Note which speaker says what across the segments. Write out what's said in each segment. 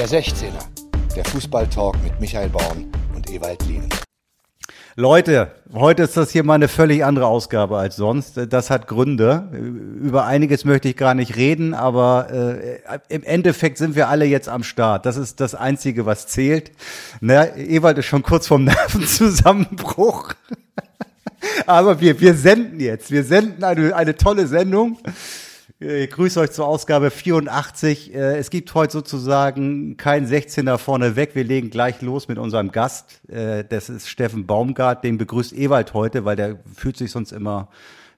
Speaker 1: Der 16er, der Fußballtalk mit Michael Baum und Ewald Lien.
Speaker 2: Leute, heute ist das hier mal eine völlig andere Ausgabe als sonst. Das hat Gründe. Über einiges möchte ich gar nicht reden, aber äh, im Endeffekt sind wir alle jetzt am Start. Das ist das Einzige, was zählt. Ne, Ewald ist schon kurz vorm Nervenzusammenbruch. aber wir, wir senden jetzt. Wir senden eine, eine tolle Sendung. Ich grüße euch zur Ausgabe 84. Äh, es gibt heute sozusagen kein 16er vorneweg. Wir legen gleich los mit unserem Gast. Äh, das ist Steffen Baumgart. Den begrüßt Ewald heute, weil der fühlt sich sonst immer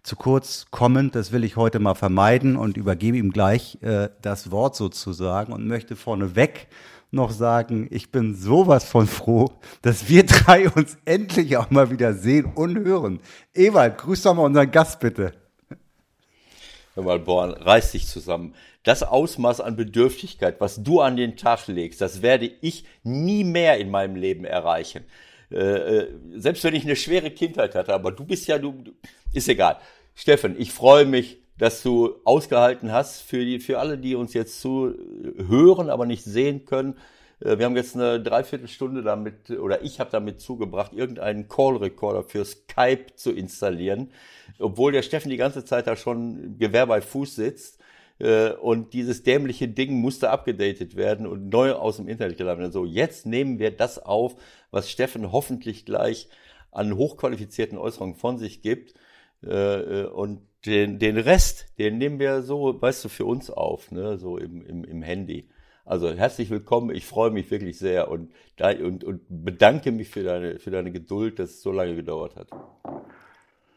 Speaker 2: zu kurz kommend. Das will ich heute mal vermeiden und übergebe ihm gleich äh, das Wort sozusagen und möchte vorneweg noch sagen, ich bin sowas von froh, dass wir drei uns endlich auch mal wieder sehen und hören. Ewald, grüß doch mal unseren Gast bitte.
Speaker 3: Hör mal, Born, reiß dich zusammen. Das Ausmaß an Bedürftigkeit, was du an den Tag legst, das werde ich nie mehr in meinem Leben erreichen. Äh, äh, selbst wenn ich eine schwere Kindheit hatte, aber du bist ja, du, ist egal. Steffen, ich freue mich, dass du ausgehalten hast für die, für alle, die uns jetzt zu hören, aber nicht sehen können. Äh, wir haben jetzt eine Dreiviertelstunde damit, oder ich habe damit zugebracht, irgendeinen Call-Recorder für Skype zu installieren, obwohl der Steffen die ganze Zeit da schon Gewehr bei Fuß sitzt. Äh, und dieses dämliche Ding musste abgedatet werden und neu aus dem Internet geladen werden. So, jetzt nehmen wir das auf, was Steffen hoffentlich gleich an hochqualifizierten Äußerungen von sich gibt. Äh, und den, den Rest, den nehmen wir so, weißt du, für uns auf, ne, so im, im, im Handy. Also herzlich willkommen, ich freue mich wirklich sehr und, und, und bedanke mich für deine, für deine Geduld, dass es so lange gedauert hat.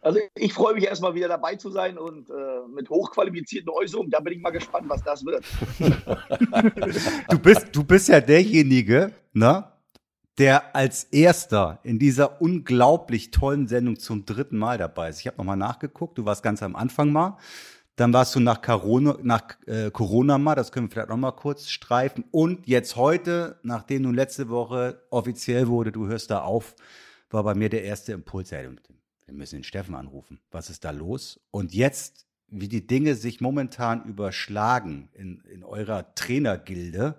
Speaker 4: Also ich freue mich erstmal wieder dabei zu sein und äh, mit hochqualifizierten Äußerungen, da bin ich mal gespannt, was das wird.
Speaker 2: du, bist, du bist ja derjenige, ne, der als erster in dieser unglaublich tollen Sendung zum dritten Mal dabei ist. Ich habe nochmal nachgeguckt, du warst ganz am Anfang mal. Dann warst du nach Corona, nach äh, Corona mal, das können wir vielleicht noch mal kurz streifen. Und jetzt heute, nachdem nun letzte Woche offiziell wurde, du hörst da auf, war bei mir der erste Impuls, ja, wir müssen den Steffen anrufen. Was ist da los? Und jetzt, wie die Dinge sich momentan überschlagen in, in eurer Trainergilde,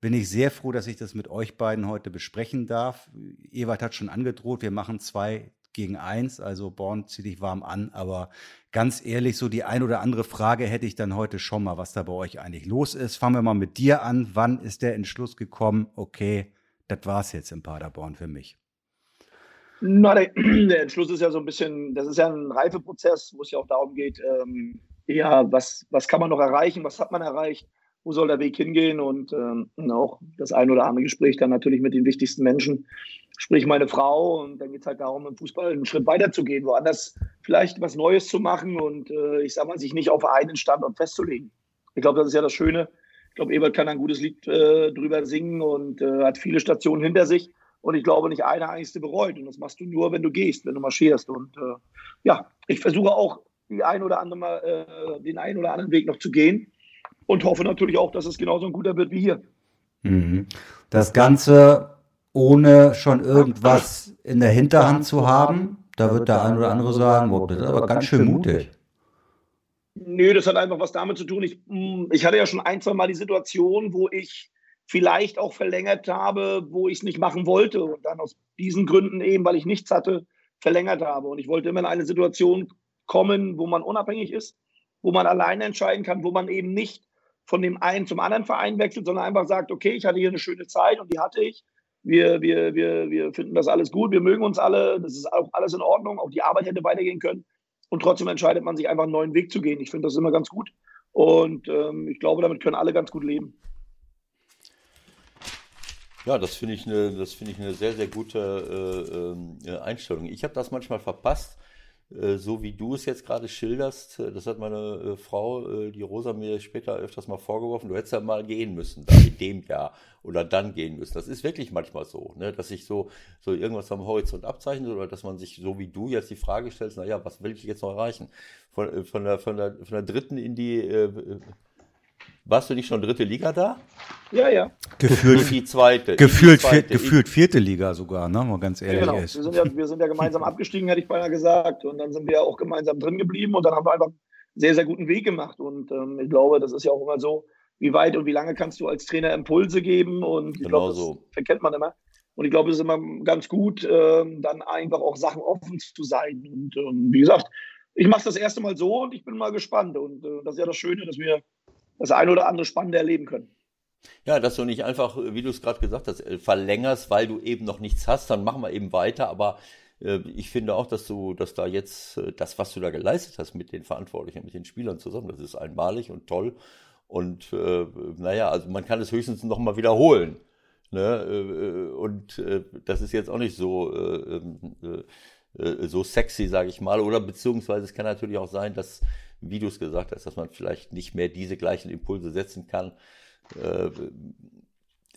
Speaker 2: bin ich sehr froh, dass ich das mit euch beiden heute besprechen darf. Ewald hat schon angedroht, wir machen zwei gegen eins, also Born zieh dich warm an, aber ganz ehrlich, so die ein oder andere Frage hätte ich dann heute schon mal, was da bei euch eigentlich los ist. Fangen wir mal mit dir an. Wann ist der Entschluss gekommen? Okay, das war's jetzt in Paderborn für mich.
Speaker 4: Na, der, der, Entschluss ist ja so ein bisschen, das ist ja ein Reifeprozess, wo es ja auch darum geht, ähm, ja, was, was kann man noch erreichen, was hat man erreicht, wo soll der Weg hingehen und ähm, auch das ein oder andere Gespräch dann natürlich mit den wichtigsten Menschen, sprich meine Frau und dann geht es halt darum, im Fußball einen Schritt weiter zu gehen, woanders vielleicht was Neues zu machen und äh, ich sag mal, sich nicht auf einen Standort festzulegen. Ich glaube, das ist ja das Schöne. Ich glaube, Ebert kann ein gutes Lied äh, drüber singen und äh, hat viele Stationen hinter sich. Und ich glaube, nicht eine einzige bereut. Und das machst du nur, wenn du gehst, wenn du marschierst. Und äh, ja, ich versuche auch die ein oder andere mal, äh, den einen oder anderen Weg noch zu gehen und hoffe natürlich auch, dass es genauso ein guter wird wie hier.
Speaker 2: Mhm. Das Ganze ohne schon irgendwas in der Hinterhand zu haben, da wird der ein oder andere sagen, wow, das ist aber ganz schön mutig.
Speaker 4: Nö, das hat einfach was damit zu tun. Ich, mm, ich hatte ja schon ein, zwei Mal die Situation, wo ich vielleicht auch verlängert habe, wo ich es nicht machen wollte und dann aus diesen Gründen eben, weil ich nichts hatte, verlängert habe. Und ich wollte immer in eine Situation kommen, wo man unabhängig ist, wo man alleine entscheiden kann, wo man eben nicht von dem einen zum anderen Verein wechselt, sondern einfach sagt, okay, ich hatte hier eine schöne Zeit und die hatte ich. Wir, wir, wir, wir finden das alles gut, wir mögen uns alle, das ist auch alles in Ordnung, auch die Arbeit hätte weitergehen können. Und trotzdem entscheidet man sich einfach einen neuen Weg zu gehen. Ich finde das immer ganz gut. Und ähm, ich glaube, damit können alle ganz gut leben.
Speaker 3: Ja, das finde ich eine, das finde ich eine sehr, sehr gute äh, äh, Einstellung. Ich habe das manchmal verpasst, so wie du es jetzt gerade schilderst. Äh, das hat meine äh, Frau, äh, die Rosa, mir später öfters mal vorgeworfen. Du hättest ja mal gehen müssen, da in dem Jahr oder dann gehen müssen. Das ist wirklich manchmal so, ne, dass sich so, so irgendwas am Horizont abzeichnet oder dass man sich, so wie du jetzt die Frage stellst, na ja, was will ich jetzt noch erreichen? Von, von, der, von, der, von der dritten in die warst du nicht schon dritte Liga da?
Speaker 4: Ja, ja.
Speaker 2: Gefühlt die zweite. Gefühlt, die zweite. gefühlt vierte Liga sogar, ne? Mal ganz ehrlich. Ja, genau.
Speaker 4: Ist. Wir, sind ja, wir sind ja gemeinsam abgestiegen, hätte ich beinahe gesagt. Und dann sind wir auch gemeinsam drin geblieben und dann haben wir einfach einen sehr, sehr guten Weg gemacht. Und ähm, ich glaube, das ist ja auch immer so, wie weit und wie lange kannst du als Trainer Impulse geben und ich
Speaker 3: Genau
Speaker 4: glaube,
Speaker 3: so.
Speaker 4: das verkennt man immer. Und ich glaube, es ist immer ganz gut, ähm, dann einfach auch Sachen offen zu sein. Und ähm, wie gesagt, ich mache es das erste Mal so und ich bin mal gespannt. Und äh, das ist ja das Schöne, dass wir das eine oder andere Spannende erleben können.
Speaker 3: Ja, dass du nicht einfach, wie du es gerade gesagt hast, äh, verlängerst, weil du eben noch nichts hast, dann machen wir eben weiter. Aber äh, ich finde auch, dass du, dass da jetzt äh, das, was du da geleistet hast mit den Verantwortlichen, mit den Spielern zusammen, das ist einmalig und toll. Und äh, naja, also man kann es höchstens noch mal wiederholen. Ne? Und das ist jetzt auch nicht so, äh, so sexy, sage ich mal. Oder beziehungsweise es kann natürlich auch sein, dass, wie du es gesagt hast, dass man vielleicht nicht mehr diese gleichen Impulse setzen kann. Äh,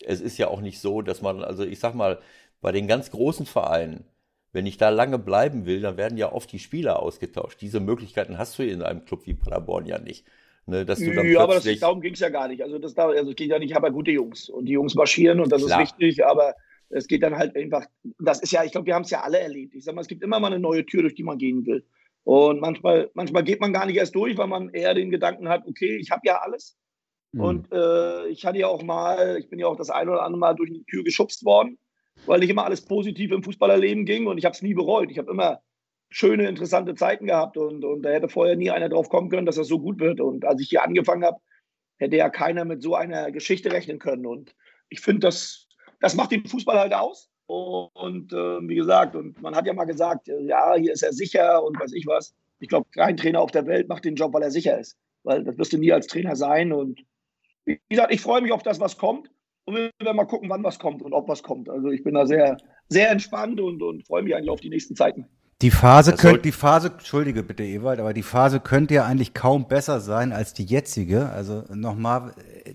Speaker 3: es ist ja auch nicht so, dass man, also ich sag mal, bei den ganz großen Vereinen, wenn ich da lange bleiben will, dann werden ja oft die Spieler ausgetauscht. Diese Möglichkeiten hast du in einem Club wie Paderborn ja nicht. Ne, dass du dann
Speaker 4: Ja, aber das, darum ging es ja gar nicht. Also, das, da- also es geht ja nicht, ich habe ja gute Jungs und die Jungs marschieren und das
Speaker 3: Klar.
Speaker 4: ist wichtig, aber es geht dann halt einfach, das ist ja, ich glaube, wir haben es ja alle erlebt. Ich sag mal, es gibt immer mal eine neue Tür, durch die man gehen will. Und manchmal, manchmal geht man gar nicht erst durch, weil man eher den Gedanken hat, okay, ich habe ja alles.
Speaker 2: Mhm.
Speaker 4: Und äh, ich hatte ja auch mal, ich bin ja auch das ein oder andere Mal durch die Tür geschubst worden, weil nicht immer alles positiv im Fußballerleben ging und ich habe es nie bereut. Ich habe immer schöne, interessante Zeiten gehabt und, und da hätte vorher nie einer drauf kommen können, dass das so gut wird. Und als ich hier angefangen habe, hätte ja keiner mit so einer Geschichte rechnen können. Und ich finde, das, das macht den Fußball halt aus. Und äh, wie gesagt, und man hat ja mal gesagt, äh, ja, hier ist er sicher und weiß ich was. Ich glaube, kein Trainer auf der Welt macht den Job, weil er sicher ist. Weil das wirst du nie als Trainer sein. Und wie gesagt, ich freue mich auf das, was kommt. Und wir werden mal gucken, wann was kommt und ob was kommt. Also ich bin da sehr, sehr entspannt und, und freue mich eigentlich auf die nächsten Zeiten.
Speaker 2: Die Phase könnte, die Phase, entschuldige bitte Ewald, aber die Phase könnte ja eigentlich kaum besser sein als die jetzige. Also nochmal,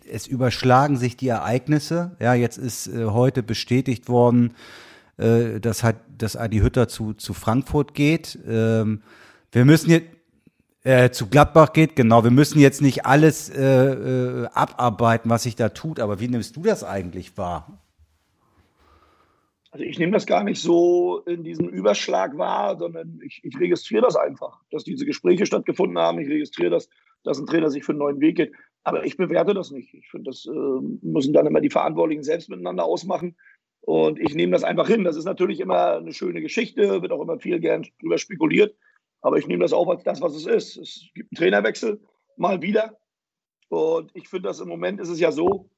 Speaker 2: es überschlagen sich die Ereignisse. Ja, jetzt ist äh, heute bestätigt worden, äh, dass halt, dass Adi Hütter zu, zu Frankfurt geht. Ähm, wir müssen jetzt, äh, zu Gladbach geht, genau. Wir müssen jetzt nicht alles äh, äh, abarbeiten, was sich da tut, aber wie nimmst du das eigentlich wahr?
Speaker 4: Also ich nehme das gar nicht so in diesem Überschlag wahr, sondern ich, ich registriere das einfach, dass diese Gespräche stattgefunden haben. Ich registriere das, dass ein Trainer sich für einen neuen Weg geht. Aber ich bewerte das nicht. Ich finde, das äh, müssen dann immer die Verantwortlichen selbst miteinander ausmachen. Und ich nehme das einfach hin. Das ist natürlich immer eine schöne Geschichte, wird auch immer viel gern drüber spekuliert. Aber ich nehme das auch als das, was es ist. Es gibt einen Trainerwechsel, mal wieder. Und ich finde, dass im Moment ist es ja so,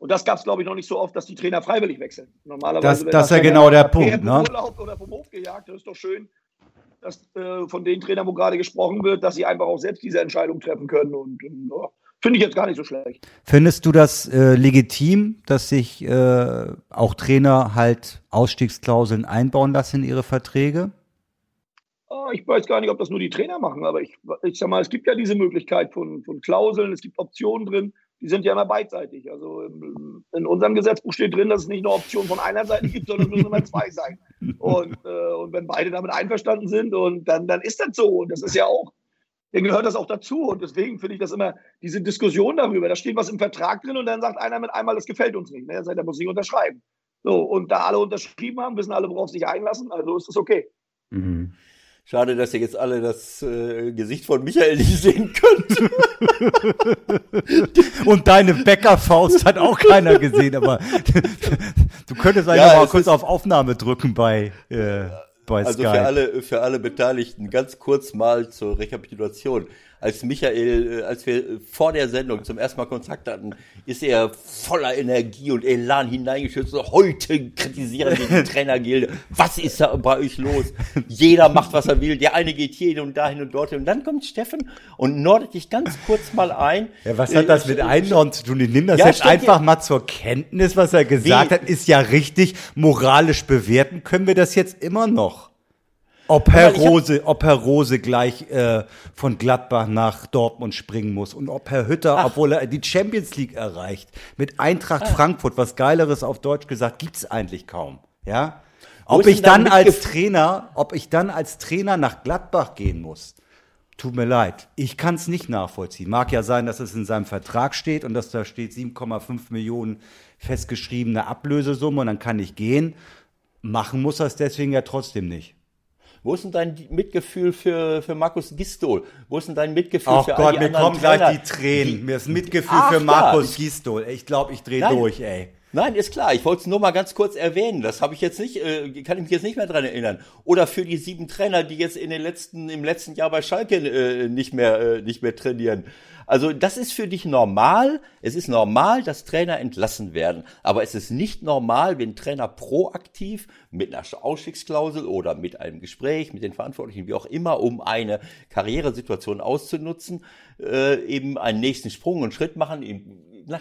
Speaker 4: und das gab es, glaube ich, noch nicht so oft, dass die Trainer freiwillig wechseln. Normalerweise
Speaker 2: Das- das ist ja genau der Punkt,
Speaker 4: im
Speaker 2: ne?
Speaker 4: Urlaub oder vom Hof gejagt. Das ist doch schön, dass äh, von den Trainern, wo gerade gesprochen wird, dass sie einfach auch selbst diese Entscheidung treffen können. Und, und ja, finde ich jetzt gar nicht so schlecht.
Speaker 2: Findest du das äh, legitim, dass sich äh, auch Trainer halt Ausstiegsklauseln einbauen lassen in ihre Verträge?
Speaker 4: Ah, Ich weiß gar nicht, ob das nur die Trainer machen, aber ich, ich sag mal, es gibt ja diese Möglichkeit von, von Klauseln, es gibt Optionen drin, die sind ja immer beidseitig. Also im- in unserem Gesetzbuch steht drin, dass es nicht eine Option von einer Seite gibt, sondern es müssen immer zwei sein. Und, äh, und wenn beide damit einverstanden sind, und dann, dann ist das so. Und das ist ja auch, dann gehört das auch dazu. Und deswegen finde ich das immer, diese Diskussion darüber, da steht was im Vertrag drin und dann sagt einer mit einmal, das gefällt uns nicht. Ne? Sagt, er muss nicht unterschreiben. So, und da alle unterschrieben haben, wissen alle, worauf sie sich einlassen, also ist das okay.
Speaker 2: Mhm.
Speaker 3: Schade, dass ihr jetzt alle das äh, Gesicht von Michael nicht sehen könnt.
Speaker 2: Und deine Bäckerfaust hat auch keiner gesehen, aber du könntest eigentlich
Speaker 3: Ja,
Speaker 2: mal kurz auf Aufnahme drücken bei, äh, bei
Speaker 3: Also
Speaker 2: Sky.
Speaker 3: für alle, für alle Beteiligten ganz kurz mal zur Rekapitulation. Als Michael, äh, als wir äh, vor der Sendung zum ersten Mal Kontakt hatten, ist er voller Energie und Elan hineingeschützt. Heute kritisieren wir die Trainergilde. Was ist da bei euch los? Jeder macht, was er will. Der eine geht hier hin und dahin und dorthin. Und dann kommt Steffen und nordet dich ganz kurz mal ein.
Speaker 2: ja, was hat das mit
Speaker 3: Äh,
Speaker 2: Einhorn zu tun? Ich nehme das
Speaker 3: Ja,
Speaker 2: jetzt einfach
Speaker 3: hier-
Speaker 2: mal zur Kenntnis, was er gesagt
Speaker 3: Wie?
Speaker 2: hat, ist ja richtig. Moralisch bewerten können wir das jetzt immer noch. Ob Herr Rose, ob Herr Rose gleich äh, von Gladbach nach Dortmund springen muss und ob Herr Hütter,
Speaker 3: Ach.
Speaker 2: obwohl er die Champions League erreicht, mit Eintracht Frankfurt, was Geileres auf Deutsch gesagt, gibt's eigentlich kaum. Ja? Ob ich dann
Speaker 3: da
Speaker 2: als Trainer, ob ich dann als Trainer nach Gladbach gehen muss, tut mir leid. Ich kann es nicht nachvollziehen. Mag ja sein, dass es in seinem Vertrag steht und dass da steht 7,5 Millionen festgeschriebene Ablösesumme und dann kann ich gehen. Machen muss er es deswegen ja trotzdem nicht.
Speaker 3: Wo ist denn dein Mitgefühl für, für Markus Gistol? Wo ist denn dein Mitgefühl
Speaker 2: Ach
Speaker 3: für
Speaker 2: Gott,
Speaker 3: all die
Speaker 2: mir kommen gleich die Tränen. Mir ist Mitgefühl
Speaker 3: Ach,
Speaker 2: für
Speaker 3: ja,
Speaker 2: Markus
Speaker 3: ich-
Speaker 2: Gistol. Ich glaube, ich drehe durch, ey.
Speaker 3: Nein, ist klar. Ich wollte es nur mal ganz kurz erwähnen. Das habe ich jetzt nicht, äh, kann ich mich jetzt nicht mehr dran erinnern. Oder für die sieben Trainer, die jetzt in den letzten, im letzten Jahr bei Schalke äh, nicht mehr, äh, nicht mehr trainieren. Also das ist für dich normal. Es ist normal, dass Trainer entlassen werden. Aber es ist nicht normal, wenn Trainer proaktiv mit einer Ausstiegsklausel oder mit einem Gespräch mit den Verantwortlichen, wie auch immer, um eine Karrieresituation auszunutzen, äh, eben einen nächsten Sprung und Schritt machen. Eben, na,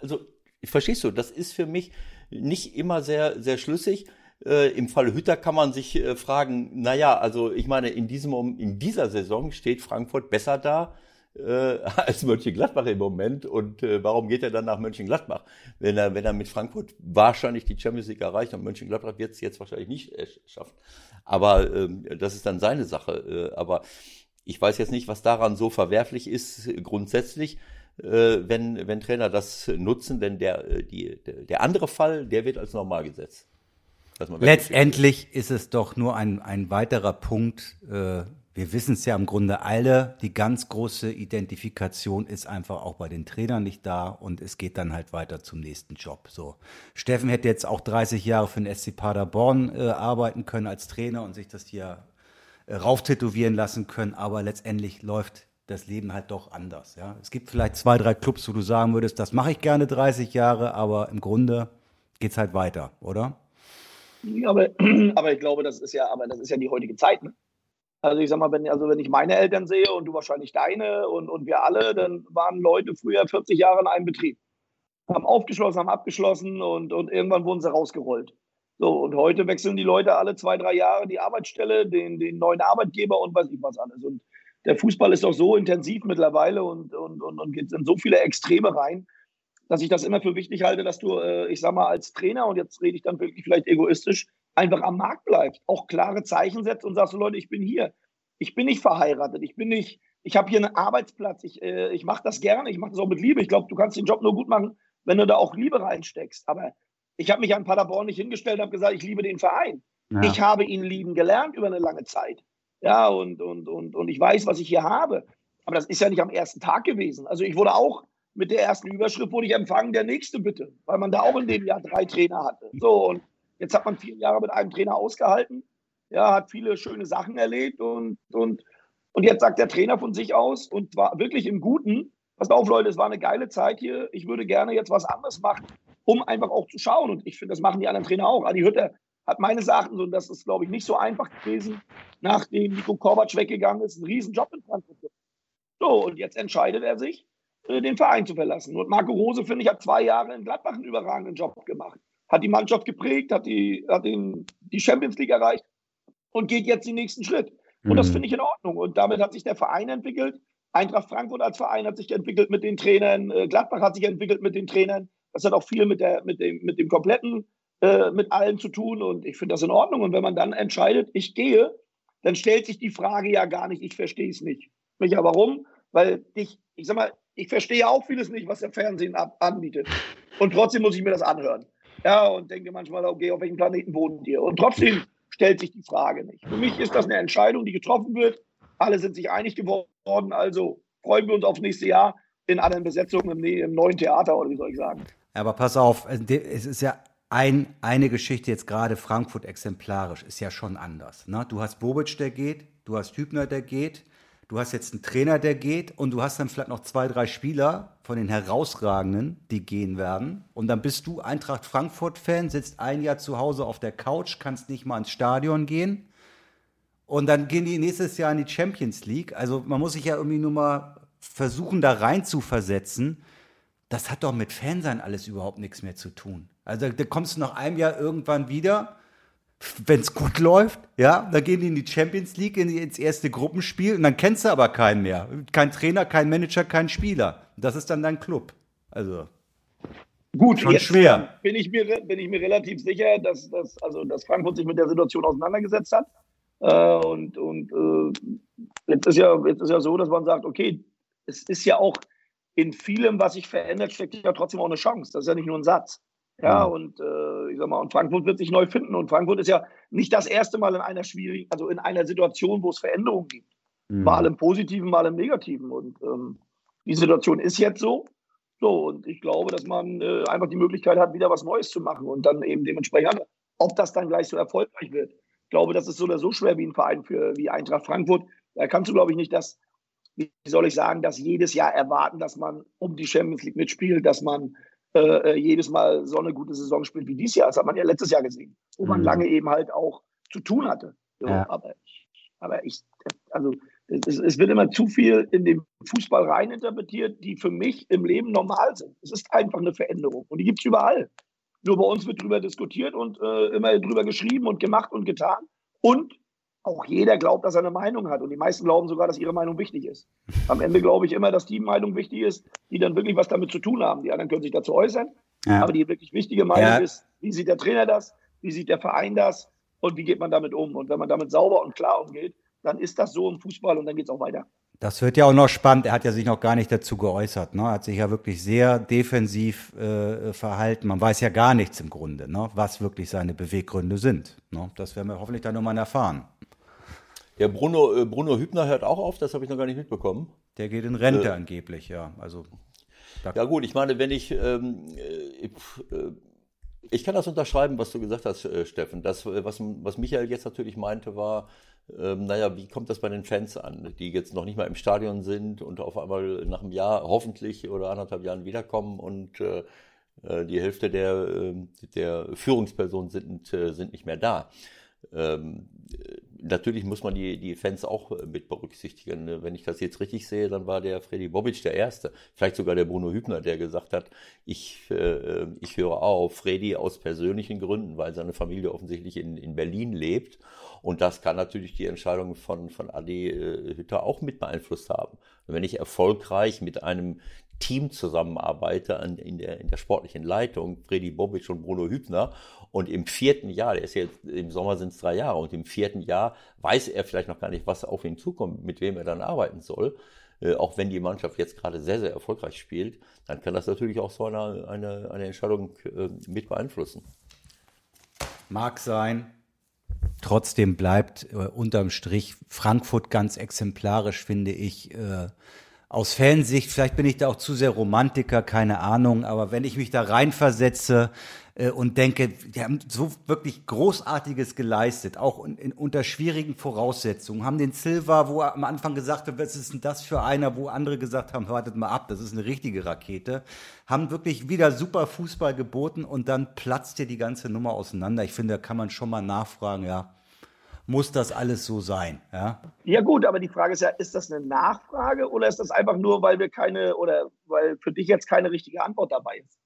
Speaker 3: also verstehst du, das ist für mich nicht immer sehr, sehr schlüssig. Äh, Im Falle Hütter kann man sich äh, fragen, naja, also ich meine, in, diesem, in dieser Saison steht Frankfurt besser da äh, als Mönchengladbach im Moment. Und äh, warum geht er dann nach Mönchengladbach? Wenn er, wenn er mit Frankfurt wahrscheinlich die Champions League erreicht und Mönchengladbach wird es jetzt wahrscheinlich nicht äh, schaffen. Aber ähm, das ist dann seine Sache. Äh, aber ich weiß jetzt nicht, was daran so verwerflich ist grundsätzlich wenn, wenn Trainer das nutzen, denn der, äh, die, der, der andere Fall, der wird als normal gesetzt.
Speaker 2: Letztendlich ist es doch nur ein, ein weiterer Punkt. Äh, wir wissen es ja im Grunde alle, die ganz große Identifikation ist einfach auch bei den Trainern nicht da und es geht dann halt weiter zum nächsten Job. So, Steffen hätte jetzt auch 30 Jahre für den SC Paderborn äh, arbeiten können als Trainer und sich das hier äh, rauftätowieren lassen können, aber letztendlich läuft das Leben halt doch anders. Ja? Es gibt vielleicht zwei, drei Clubs, wo du sagen würdest, das mache ich gerne 30 Jahre, aber im Grunde geht's halt weiter, oder?
Speaker 4: Ja, aber, aber ich glaube, das ist ja, aber das ist ja die heutige Zeit. Ne? Also ich sag mal, wenn, also wenn ich meine Eltern sehe und du wahrscheinlich deine und, und wir alle, dann waren Leute früher 40 Jahre in einem Betrieb. Haben aufgeschlossen, haben abgeschlossen und, und irgendwann wurden sie rausgerollt. So, und heute wechseln die Leute alle zwei, drei Jahre die Arbeitsstelle, den, den neuen Arbeitgeber und weiß ich was alles. Und der Fußball ist doch so intensiv mittlerweile und, und, und, und geht in so viele Extreme rein, dass ich das immer für wichtig halte, dass du, äh, ich sag mal, als Trainer, und jetzt rede ich dann wirklich vielleicht egoistisch, einfach am Markt bleibst, auch klare Zeichen setzt und sagst, so, Leute, ich bin hier. Ich bin nicht verheiratet, ich bin nicht, ich habe hier einen Arbeitsplatz, ich, äh, ich mache das gerne, ich mache das auch mit Liebe. Ich glaube, du kannst den Job nur gut machen, wenn du da auch Liebe reinsteckst. Aber ich habe mich an Paderborn nicht hingestellt und habe gesagt, ich liebe den Verein.
Speaker 2: Ja.
Speaker 4: Ich habe ihn lieben gelernt über eine lange Zeit. Ja, und, und, und, und ich weiß, was ich hier habe. Aber das ist ja nicht am ersten Tag gewesen. Also ich wurde auch mit der ersten Überschrift wurde ich empfangen, der nächste bitte, weil man da auch in dem Jahr drei Trainer hatte. So, und jetzt hat man vier Jahre mit einem Trainer ausgehalten, ja, hat viele schöne Sachen erlebt und, und, und jetzt sagt der Trainer von sich aus und war wirklich im Guten, passt auf, Leute, es war eine geile Zeit hier, ich würde gerne jetzt was anderes machen, um einfach auch zu schauen. Und ich finde, das machen die anderen Trainer auch. Adi Hütter hat meines Erachtens, und das ist, glaube ich, nicht so einfach gewesen, nachdem Nico Kovac weggegangen ist, einen riesen Job in Frankfurt. gemacht. So, und jetzt entscheidet er sich, äh, den Verein zu verlassen. Und Marco Rose, finde ich, hat zwei Jahre in Gladbach einen überragenden Job gemacht. Hat die Mannschaft geprägt, hat, die, hat den, die Champions League erreicht und geht jetzt den nächsten Schritt. Und das
Speaker 2: Mhm.
Speaker 4: finde ich in Ordnung. Und damit hat sich der Verein entwickelt. Eintracht Frankfurt als Verein hat sich entwickelt mit den Trainern. Äh, Gladbach hat sich entwickelt mit den Trainern. Das hat auch viel mit, der, mit, dem, mit dem kompletten, äh, mit allem zu tun. Und ich finde das in Ordnung. Und wenn man dann entscheidet, ich gehe, dann stellt sich die Frage ja gar nicht, ich verstehe es nicht. Micha, warum? Weil ich, ich sag mal, ich verstehe auch vieles nicht, was der Fernsehen ab, anbietet. Und trotzdem muss ich mir das anhören. Ja, und denke manchmal, okay, auf welchem Planeten wohnen wir? Und trotzdem stellt sich die Frage nicht. Für mich ist das eine Entscheidung, die getroffen wird. Alle sind sich einig geworden. Also freuen wir uns aufs nächste Jahr in anderen Besetzungen im, im neuen Theater, oder wie soll ich sagen?
Speaker 2: Aber pass auf, es es ist ja ein, eine Geschichte jetzt gerade Frankfurt exemplarisch, ist ja schon anders. Ne? Du hast Bobic, der geht, du hast Hübner, der geht, du hast jetzt einen Trainer, der geht und du hast dann vielleicht noch zwei, drei Spieler von den herausragenden, die gehen werden. Und dann bist du Eintracht Frankfurt-Fan, sitzt ein Jahr zu Hause auf der Couch, kannst nicht mal ins Stadion gehen. Und dann gehen die nächstes Jahr in die Champions League. Also man muss sich ja irgendwie nur mal versuchen, da rein zu versetzen. Das hat doch mit Fansein alles überhaupt nichts mehr zu tun. Also da kommst du nach einem Jahr irgendwann wieder, wenn es gut läuft, ja, dann gehen die in die Champions League, in die, ins erste Gruppenspiel und dann kennst du aber keinen mehr. Kein Trainer, kein Manager, kein Spieler. Das ist dann dein Club. Also
Speaker 4: Gut,
Speaker 2: Schon schwer.
Speaker 4: Bin ich, mir, bin ich mir relativ sicher, dass, dass, also, dass Frankfurt sich mit der Situation auseinandergesetzt hat. Äh, und und äh, jetzt, ist ja, jetzt ist ja so, dass man sagt, okay, es ist ja auch in vielem, was sich verändert, steckt ja trotzdem auch eine Chance. Das ist ja nicht nur ein Satz. Ja, und äh, ich sag mal, und Frankfurt wird sich neu finden. Und Frankfurt ist ja nicht das erste Mal in einer schwierigen, also in einer Situation, wo es Veränderungen gibt. Mhm. Mal im Positiven, mal im Negativen. Und ähm, die Situation ist jetzt so. So, und ich glaube, dass man äh, einfach die Möglichkeit hat, wieder was Neues zu machen und dann eben dementsprechend, ob das dann gleich so erfolgreich wird. Ich glaube, das ist so oder so schwer wie ein Verein für wie Eintracht Frankfurt. Da kannst du, glaube ich, nicht das, wie soll ich sagen, das jedes Jahr erwarten, dass man um die Champions League mitspielt, dass man äh, äh, jedes Mal so eine gute Saison spielt wie dieses Jahr. Das hat man ja letztes Jahr gesehen, wo man mhm. lange eben halt auch zu tun hatte. So, ja. aber, aber ich, also es, es, wird immer zu viel in den Fußball reininterpretiert, die für mich im Leben normal sind. Es ist einfach eine Veränderung und die gibt es überall. Nur bei uns wird darüber diskutiert und äh, immer darüber geschrieben und gemacht und getan. Und auch jeder glaubt, dass er eine Meinung hat. Und die meisten glauben sogar, dass ihre Meinung wichtig ist. Am Ende glaube ich immer, dass die Meinung wichtig ist, die dann wirklich was damit zu tun haben. Die anderen können sich dazu äußern. Ja. Aber die wirklich wichtige Meinung ja. ist, wie sieht der Trainer das? Wie sieht der Verein das? Und wie geht man damit um? Und wenn man damit sauber und klar umgeht, dann ist das so im Fußball und dann geht es auch weiter.
Speaker 2: Das wird ja auch noch spannend. Er hat ja sich noch gar nicht dazu geäußert. Ne? Er hat sich ja wirklich sehr defensiv äh, verhalten. Man weiß ja gar nichts im Grunde, ne? was wirklich seine Beweggründe sind. Ne? Das werden wir hoffentlich dann nochmal erfahren.
Speaker 3: Ja, Bruno, äh, Bruno Hübner hört auch auf, das habe ich noch gar nicht mitbekommen.
Speaker 2: Der geht in Rente äh, angeblich, ja. Also,
Speaker 3: ja gut, ich meine, wenn ich, ähm, äh, äh, ich kann das unterschreiben, was du gesagt hast, Steffen. Das, was, was Michael jetzt natürlich meinte, war, ähm, naja, wie kommt das bei den Fans an, die jetzt noch nicht mal im Stadion sind und auf einmal nach einem Jahr hoffentlich oder anderthalb Jahren wiederkommen und äh, die Hälfte der, der Führungspersonen sind, sind nicht mehr da. Ähm, natürlich muss man die, die Fans auch äh, mit berücksichtigen. Ne? Wenn ich das jetzt richtig sehe, dann war der Freddy Bobic der Erste. Vielleicht sogar der Bruno Hübner, der gesagt hat, ich, äh, ich höre auf. Freddy aus persönlichen Gründen, weil seine Familie offensichtlich in, in Berlin lebt. Und das kann natürlich die Entscheidung von, von Adi äh, Hütter auch mit beeinflusst haben. Wenn ich erfolgreich mit einem Team zusammenarbeite an, in, der, in der sportlichen Leitung, Freddy Bobic und Bruno Hübner. Und im vierten Jahr, der ist jetzt, im Sommer sind es drei Jahre, und im vierten Jahr weiß er vielleicht noch gar nicht, was auf ihn zukommt, mit wem er dann arbeiten soll. Äh, auch wenn die Mannschaft jetzt gerade sehr, sehr erfolgreich spielt, dann kann das natürlich auch so eine, eine, eine Entscheidung äh, mit beeinflussen.
Speaker 2: Mag sein. Trotzdem bleibt äh, unterm Strich Frankfurt ganz exemplarisch, finde ich. Äh, aus Fansicht, vielleicht bin ich da auch zu sehr Romantiker, keine Ahnung, aber wenn ich mich da reinversetze äh, und denke, die haben so wirklich Großartiges geleistet, auch in, in, unter schwierigen Voraussetzungen, haben den Silva, wo er am Anfang gesagt hat, was ist denn das für einer, wo andere gesagt haben, wartet mal ab, das ist eine richtige Rakete, haben wirklich wieder super Fußball geboten und dann platzt dir die ganze Nummer auseinander. Ich finde, da kann man schon mal nachfragen, ja, muss das alles so sein? Ja?
Speaker 4: ja, gut, aber die Frage ist ja, ist das eine Nachfrage oder ist das einfach nur, weil wir keine oder weil für dich jetzt keine richtige Antwort dabei ist?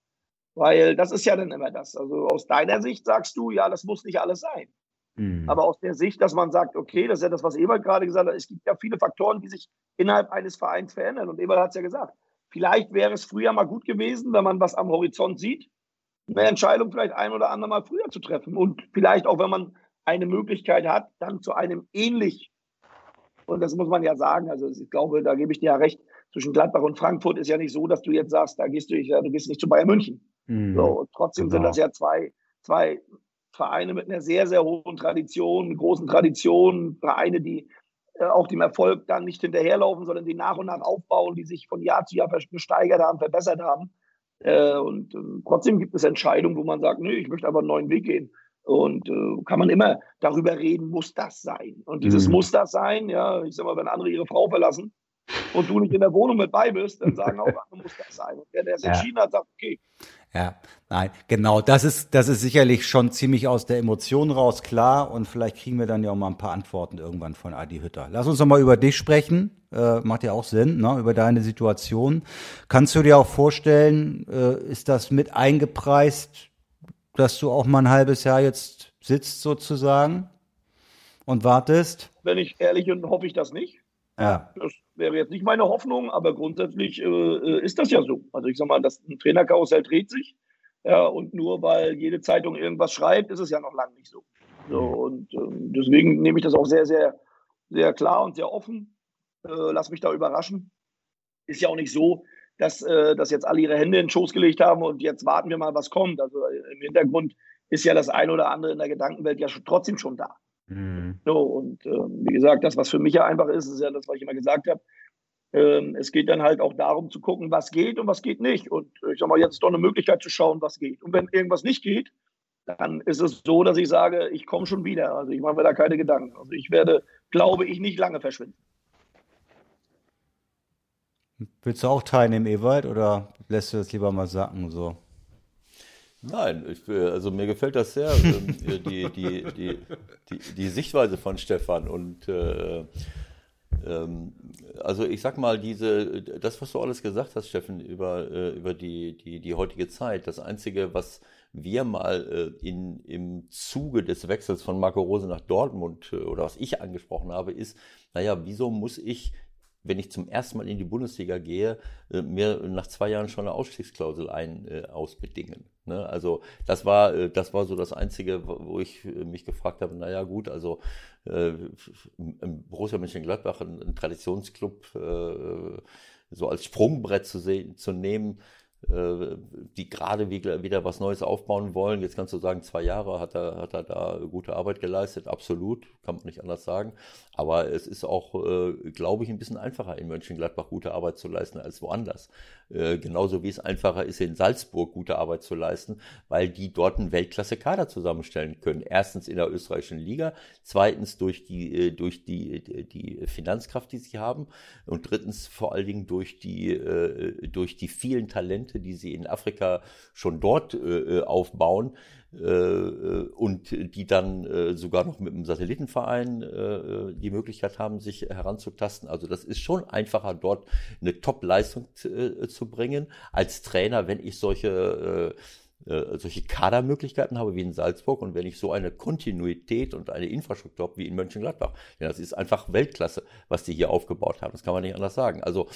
Speaker 4: Weil das ist ja dann immer das. Also aus deiner Sicht sagst du, ja, das muss nicht alles sein. Mhm. Aber aus der Sicht, dass man sagt, okay, das ist ja das, was Ebert gerade gesagt hat, es gibt ja viele Faktoren, die sich innerhalb eines Vereins verändern. Und Ebert hat es ja gesagt. Vielleicht wäre es früher mal gut gewesen, wenn man was am Horizont sieht, eine Entscheidung vielleicht ein oder andere Mal früher zu treffen. Und vielleicht auch, wenn man eine Möglichkeit hat, dann zu einem ähnlich, und das muss man ja sagen, also ich glaube, da gebe ich dir ja recht, zwischen Gladbach und Frankfurt ist ja nicht so, dass du jetzt sagst, da gehst du, ja, du gehst nicht zu Bayern München. Mhm. So, und trotzdem genau. sind das ja zwei, zwei Vereine mit einer sehr, sehr hohen Tradition, großen Tradition, Vereine, die äh, auch dem Erfolg dann nicht hinterherlaufen, sondern die nach und nach aufbauen, die sich von Jahr zu Jahr gesteigert haben, verbessert haben. Äh, und äh, trotzdem gibt es Entscheidungen, wo man sagt, nö, ich möchte aber einen neuen Weg gehen. Und äh, kann man immer darüber reden, muss das sein? Und dieses mhm. muss das sein, ja, ich sag mal, wenn andere ihre Frau verlassen und du nicht in der Wohnung mit bei bist, dann sagen auch andere, muss das sein. Und der, der es ja. entschieden hat, sagt, okay.
Speaker 2: Ja, nein, genau, das ist, das ist sicherlich schon ziemlich aus der Emotion raus, klar. Und vielleicht kriegen wir dann ja auch mal ein paar Antworten irgendwann von Adi Hütter. Lass uns noch mal über dich sprechen. Äh, macht ja auch Sinn, ne? über deine Situation. Kannst du dir auch vorstellen, äh, ist das mit eingepreist, dass du auch mal ein halbes Jahr jetzt sitzt sozusagen und wartest?
Speaker 4: Wenn ich ehrlich bin, hoffe ich das nicht. Ja. Das wäre jetzt nicht meine Hoffnung, aber grundsätzlich äh, äh ist das ja so. Also ich sag mal, das ein Trainerkarussell dreht sich. Ja, und nur weil jede Zeitung irgendwas schreibt, ist es ja noch lange nicht so. so und äh, deswegen nehme ich das auch sehr, sehr, sehr klar und sehr offen. Äh, lass mich da überraschen. Ist ja auch nicht so, dass, äh, dass jetzt alle ihre Hände in den Schoß gelegt haben und jetzt warten wir mal, was kommt. Also äh, im Hintergrund ist ja das eine oder andere in der Gedankenwelt ja schon, trotzdem schon da. Mhm. So, und äh, wie gesagt, das, was für mich ja einfach ist, ist ja das, was ich immer gesagt habe. Ähm, es geht dann halt auch darum zu gucken, was geht und was geht nicht. Und äh, ich sag mal, jetzt ist doch eine Möglichkeit zu schauen, was geht. Und wenn irgendwas nicht geht, dann ist es so, dass ich sage, ich komme schon wieder. Also ich mache mir da keine Gedanken. Also ich werde, glaube ich, nicht lange verschwinden.
Speaker 2: Willst du auch teilnehmen, Ewald, oder lässt du das lieber mal sacken so?
Speaker 3: Nein, ich, also mir gefällt das sehr, ähm, die, die, die, die, die Sichtweise von Stefan. Und äh, ähm, also ich sag mal, diese, das, was du alles gesagt hast, Steffen, über, äh, über die, die, die heutige Zeit, das Einzige, was wir mal äh, in, im Zuge des Wechsels von Marco Rose nach Dortmund äh, oder was ich angesprochen habe, ist, naja, wieso muss ich wenn ich zum ersten Mal in die Bundesliga gehe, äh, mir nach zwei Jahren schon eine Ausstiegsklausel ein, äh, ausbedingen. Ne? Also das war, äh, das war so das Einzige, wo ich äh, mich gefragt habe, naja gut, also äh, Borussia Mönchengladbach, ein, ein Traditionsclub, äh, so als Sprungbrett zu, sehen, zu nehmen, die gerade wieder was Neues aufbauen wollen. Jetzt kannst du sagen, zwei Jahre hat er, hat er da gute Arbeit geleistet, absolut, kann man nicht anders sagen. Aber es ist auch, äh, glaube ich, ein bisschen einfacher in Mönchengladbach gute Arbeit zu leisten als woanders. Äh, genauso wie es einfacher ist, in Salzburg gute Arbeit zu leisten, weil die dort einen Weltklasse-Kader zusammenstellen können. Erstens in der österreichischen Liga, zweitens durch die, durch die, die Finanzkraft, die sie haben und drittens vor allen Dingen durch die, durch die vielen Talente, Projekte, die sie in Afrika schon dort äh, äh aufbauen äh, äh, und die dann sogar noch mit einem Satellitenverein die Möglichkeit haben, sich heranzutasten. Also das ist schon einfacher, dort eine Top-Leistung zu bringen als Trainer, wenn ich solche äh, solche Kadermöglichkeiten habe wie in Salzburg und wenn ich so eine Kontinuität und eine Infrastruktur habe wie in Mönchengladbach. Denn das ist einfach Weltklasse, was die hier aufgebaut haben. Das kann man nicht anders sagen. Also,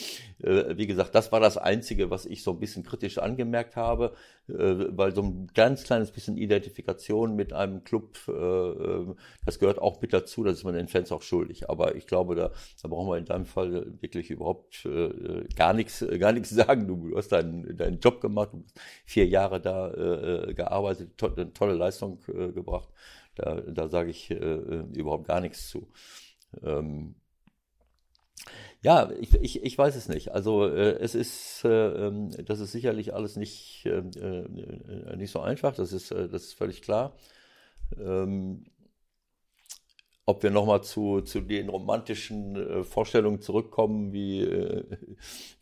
Speaker 3: äh, wie gesagt, das war das Einzige, was ich so ein bisschen kritisch angemerkt habe, äh, weil so ein ganz kleines bisschen Identifikation mit einem Club, äh, äh das gehört auch mit dazu, das ist man den Fans auch schuldig. Aber ich glaube, da, da brauchen wir in deinem Fall wirklich überhaupt äh, gar nichts, gar nichts sagen. Du hast deinen, deinen Job gemacht, du bist vier Jahre da äh, gearbeitet, to eine tolle Leistung äh, gebracht. Da, da sage ich äh, äh, überhaupt gar nichts zu. Ähm, ja, ich, ich, ich weiß es nicht. Also äh, es ist, äh, ähm, das ist sicherlich alles nicht, äh, äh, nicht so einfach, das ist, äh, das ist völlig klar. Ähm, ob wir nochmal zu, zu den romantischen äh, Vorstellungen zurückkommen, wie, äh,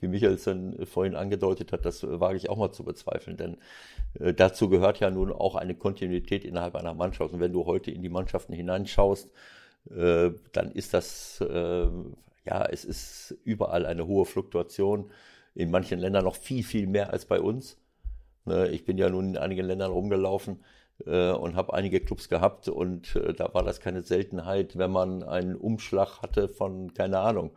Speaker 3: wie dann vorhin angedeutet hat, das wage ich auch mal zu bezweifeln. Denn äh, dazu gehört ja nun auch eine Kontinuität innerhalb einer Mannschaft. Und wenn du heute in die Mannschaften hineinschaust, äh, dann ist das, äh, ja, es ist überall eine hohe Fluktuation. In manchen Ländern noch viel, viel mehr als bei uns. Ne, ich bin ja nun in einigen Ländern rumgelaufen und habe einige Clubs gehabt und äh, da war das keine Seltenheit, wenn man einen Umschlag hatte von, keine Ahnung,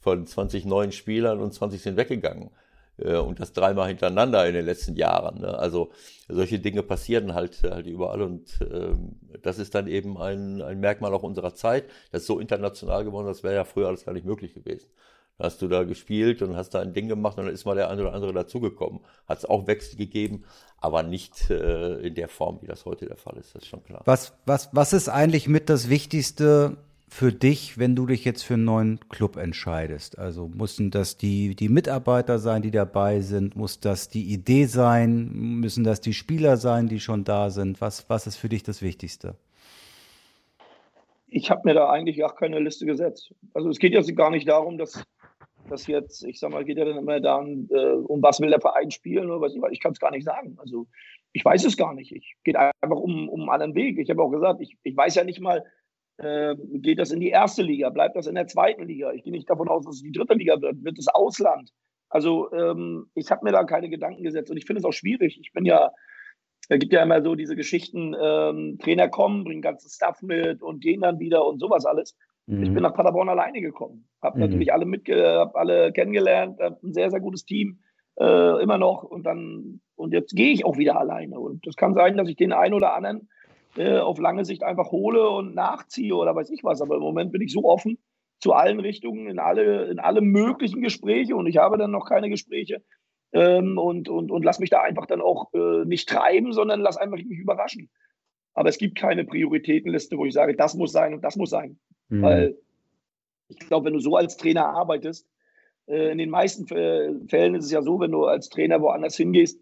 Speaker 3: von 20 neuen Spielern und 20 sind weggegangen. Äh, und das dreimal hintereinander in den letzten Jahren. Ne? Also solche Dinge passieren halt, halt überall und ähm, das ist dann eben ein, ein Merkmal auch unserer Zeit. Das ist so international geworden, das wäre ja früher alles gar nicht möglich gewesen hast du da gespielt und hast da ein Ding gemacht und dann ist mal der eine oder andere dazugekommen. Hat es auch Wechsel gegeben, aber nicht äh, in der Form, wie das heute der Fall ist, das ist schon klar.
Speaker 2: Was, was, was ist eigentlich mit das Wichtigste für dich, wenn du dich jetzt für einen neuen Club entscheidest? Also müssen das die, die Mitarbeiter sein, die dabei sind? Muss das die Idee sein? Müssen das die Spieler sein, die schon da sind? Was, was ist für dich das Wichtigste?
Speaker 4: Ich habe mir da eigentlich auch keine Liste gesetzt. Also es geht jetzt gar nicht darum, dass das jetzt, ich sag mal, geht ja dann immer dann, äh, um was will der Verein spielen oder was ich, ich kann es gar nicht sagen. Also ich weiß es gar nicht. Ich geht einfach um, um einen anderen Weg. Ich habe auch gesagt, ich, ich weiß ja nicht mal, äh, geht das in die erste Liga, bleibt das in der zweiten Liga? Ich gehe nicht davon aus, dass es die dritte Liga wird, wird es Ausland. Also ähm, ich habe mir da keine Gedanken gesetzt und ich finde es auch schwierig. Ich bin ja, es gibt ja immer so diese Geschichten, ähm, Trainer kommen, bringen ganzen Stuff mit und gehen dann wieder und sowas alles. Mhm. Ich bin nach Paderborn alleine gekommen. Habe mhm. natürlich alle mitge hab alle kennengelernt, hab ein sehr, sehr gutes Team äh, immer noch. Und dann, und jetzt gehe ich auch wieder alleine. Und es kann sein, dass ich den einen oder anderen äh, auf lange Sicht einfach hole und nachziehe oder weiß ich was. Aber im Moment bin ich so offen, zu allen Richtungen, in alle, in alle möglichen Gespräche und ich habe dann noch keine Gespräche ähm, und, und, und lass mich da einfach dann auch äh, nicht treiben, sondern lass einfach mich überraschen. Aber es gibt keine Prioritätenliste, wo ich sage, das muss sein und das muss sein. Mhm. Weil ich glaube, wenn du so als Trainer arbeitest, äh, in den meisten Fällen ist es ja so, wenn du als Trainer woanders hingehst,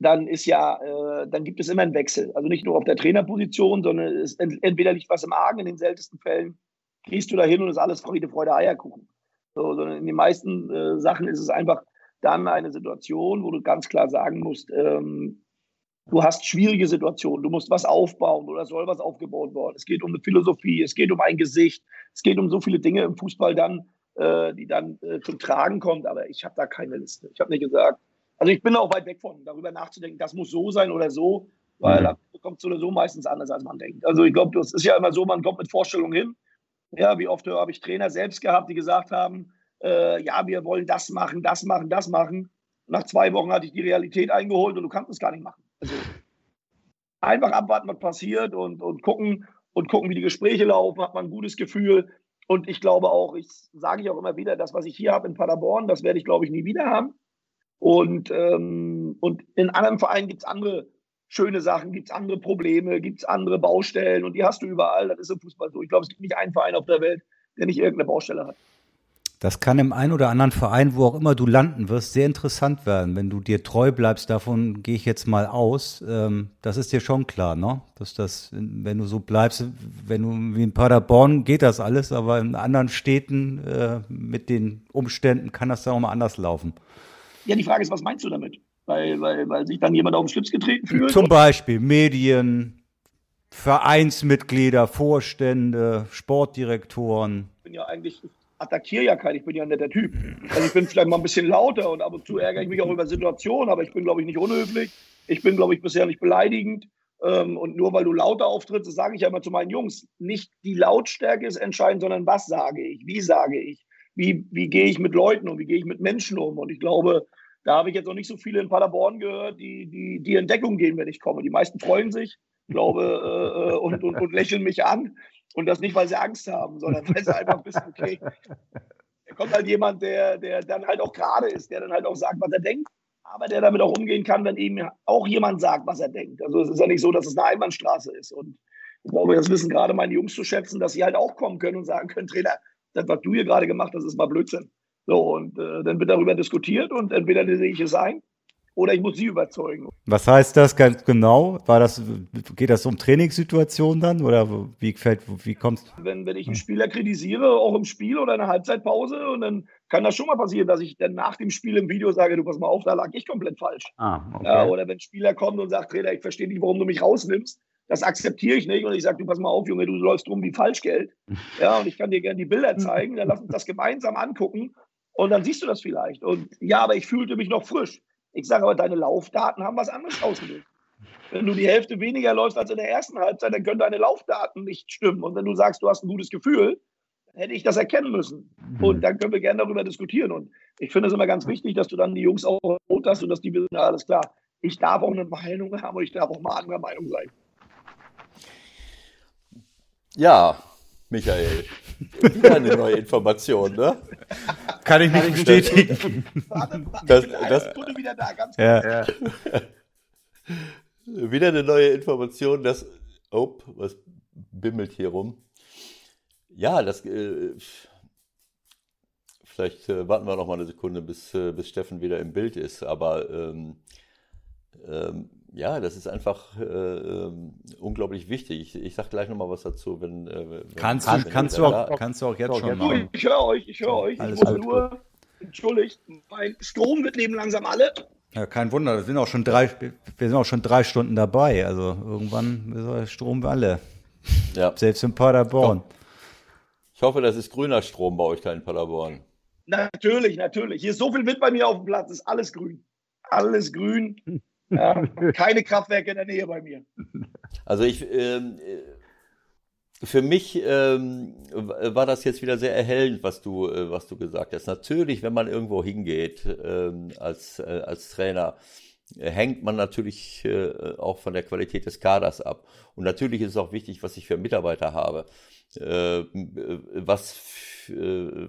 Speaker 4: dann ist ja, äh, dann gibt es immer einen Wechsel. Also nicht nur auf der Trainerposition, sondern es entweder liegt was im Argen in den seltensten Fällen, gehst du da hin und ist alles Friede, Freude, Eierkuchen. So, sondern in den meisten äh, Sachen ist es einfach dann eine Situation, wo du ganz klar sagen musst, ähm, du hast schwierige Situationen, du musst was aufbauen oder soll was aufgebaut werden. Es geht um eine Philosophie, es geht um ein Gesicht, es geht um so viele Dinge im Fußball dann, äh, die dann äh, zum Tragen kommt. Aber ich habe da keine Liste. Ich habe nicht gesagt, also ich bin auch weit weg von, darüber nachzudenken, das muss so sein oder so, weil mhm. da kommt es oder so meistens anders, als man denkt. Also ich glaube, das ist ja immer so, man kommt mit Vorstellungen hin. Ja, wie oft habe ich Trainer selbst gehabt, die gesagt haben, äh, ja, wir wollen das machen, das machen, das machen. Nach zwei Wochen hatte ich die Realität eingeholt und du kannst es gar nicht machen. Also einfach abwarten, was passiert und, und gucken und gucken, wie die Gespräche laufen, hat man ein gutes Gefühl. Und ich glaube auch, ich sage ich auch immer wieder, das, was ich hier habe in Paderborn, das werde ich, glaube ich, nie wieder haben. Und, ähm, und in anderen Vereinen gibt es andere schöne Sachen, gibt es andere Probleme, gibt es andere Baustellen und die hast du überall. Das ist im Fußball so. Ich glaube, es gibt nicht einen Verein auf der Welt, der nicht irgendeine Baustelle hat.
Speaker 2: Das kann im einen oder anderen Verein, wo auch immer du landen wirst, sehr interessant werden. Wenn du dir treu bleibst, davon gehe ich jetzt mal aus. Ähm, das ist dir schon klar, ne? Dass das, wenn du so bleibst, wenn du wie in Paderborn geht das alles, aber in anderen Städten äh, mit den Umständen kann das dann auch mal anders laufen.
Speaker 4: Ja, die Frage ist, was meinst du damit? Weil, weil, weil sich dann jemand auf den Schlips getreten fühlt?
Speaker 2: Zum Beispiel Medien, Vereinsmitglieder, Vorstände, Sportdirektoren.
Speaker 4: Ich bin ja eigentlich, ich attackiere ja keinen, ich bin ja ein netter Typ. Also ich bin vielleicht mal ein bisschen lauter und ab und zu ärgere ich mich auch über Situationen, aber ich bin, glaube ich, nicht unhöflich. Ich bin, glaube ich, bisher nicht beleidigend. Ähm, und nur weil du lauter auftrittst, sage ich ja immer zu meinen Jungs, nicht die Lautstärke ist entscheidend, sondern was sage ich, wie sage ich, wie, wie gehe ich mit Leuten um, wie gehe ich mit Menschen um. Und ich glaube, da habe ich jetzt noch nicht so viele in Paderborn gehört, die, die, die in gehen, wenn ich komme. Die meisten freuen sich, glaube, äh, äh, und, und, und lächeln mich an. Und das nicht, weil sie Angst haben, sondern weil sie einfach wissen, okay, da kommt halt jemand, der, der dann halt auch gerade ist, der dann halt auch sagt, was er denkt, aber der damit auch umgehen kann, wenn eben auch jemand sagt, was er denkt. Also es ist ja nicht so, dass es eine Einbahnstraße ist. Und ich glaube, das wissen gerade meine Jungs zu schätzen, dass sie halt auch kommen können und sagen können, Trainer, das, was du hier gerade gemacht hast, ist mal Blödsinn. So, und äh, dann wird darüber diskutiert und entweder sehe ich es ein oder ich muss sie überzeugen.
Speaker 2: Was heißt das ganz genau? War das, geht das um Trainingssituationen dann oder wie fällt, wie kommst
Speaker 4: Wenn, wenn ich einen Spieler kritisiere, auch im Spiel oder in einer Halbzeitpause, und dann kann das schon mal passieren, dass ich dann nach dem Spiel im Video sage, du pass mal auf, da lag ich komplett falsch. Ah, okay. ja, oder wenn ein Spieler kommt und sagt, Trainer, ich verstehe nicht, warum du mich rausnimmst, das akzeptiere ich nicht. Und ich sage, du pass mal auf, Junge, du läufst rum wie Falschgeld. Ja, und ich kann dir gerne die Bilder zeigen, dann lass uns das gemeinsam angucken und dann siehst du das vielleicht. Und ja, aber ich fühlte mich noch frisch. Ich sage aber, deine Laufdaten haben was anderes ausgelöst. Wenn du die Hälfte weniger läufst als in der ersten Halbzeit, dann können deine Laufdaten nicht stimmen. Und wenn du sagst, du hast ein gutes Gefühl, hätte ich das erkennen müssen. Mhm. Und dann können wir gerne darüber diskutieren. Und ich finde es immer ganz wichtig, dass du dann die Jungs auch rot hast und dass die wissen, alles klar, ich darf auch eine Meinung haben und ich darf auch mal anderer Meinung sein.
Speaker 3: Ja, Michael. Wieder eine neue Information, ne?
Speaker 2: Kann ich nicht bestätigen.
Speaker 3: das, das, wieder da, ganz ja. ja. Wieder eine neue Information, dass. Oh, was bimmelt hier rum? Ja, das. Äh, vielleicht äh, warten wir noch mal eine Sekunde, bis, äh, bis Steffen wieder im Bild ist. Aber ähm, ähm, ja, das ist einfach äh, ähm, unglaublich wichtig. Ich, ich sage gleich nochmal was dazu, wenn, äh, wenn
Speaker 2: kannst, wenn du, kannst, du auch, kannst du auch jetzt schon machen.
Speaker 4: Ich höre euch, ich höre euch. Alles ich muss nur, gut. entschuldigt, mein Strom wird neben langsam alle.
Speaker 2: Ja, kein Wunder, wir sind auch schon drei, wir sind auch schon drei Stunden dabei. Also irgendwann ist der Strom alle. Ja. Selbst in Paderborn.
Speaker 3: Ich hoffe, das ist grüner Strom bei euch da in Paderborn.
Speaker 4: Natürlich, natürlich. Hier ist so viel Wind bei mir auf dem Platz, ist alles grün. Alles grün. Ja, keine Kraftwerke in der Nähe bei mir.
Speaker 3: Also ich, ähm, für mich ähm, war das jetzt wieder sehr erhellend, was du, äh, was du gesagt hast. Natürlich, wenn man irgendwo hingeht ähm, als, äh, als Trainer, hängt man natürlich äh, auch von der Qualität des Kaders ab. Und natürlich ist es auch wichtig, was ich für Mitarbeiter habe. Äh, was äh,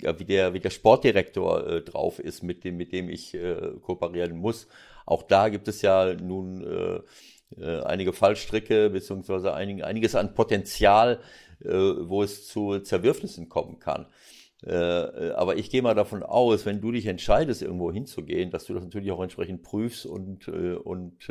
Speaker 3: ja, wie der, wie der Sportdirektor äh, drauf ist, mit dem, mit dem ich äh, kooperieren muss. Auch da gibt es ja nun äh, äh, einige Fallstricke beziehungsweise einig, einiges an Potenzial, äh, wo es zu Zerwürfnissen kommen kann. Äh, äh, aber ich gehe mal davon aus, wenn du dich entscheidest, irgendwo hinzugehen, dass du das natürlich auch entsprechend prüfst und, äh, und,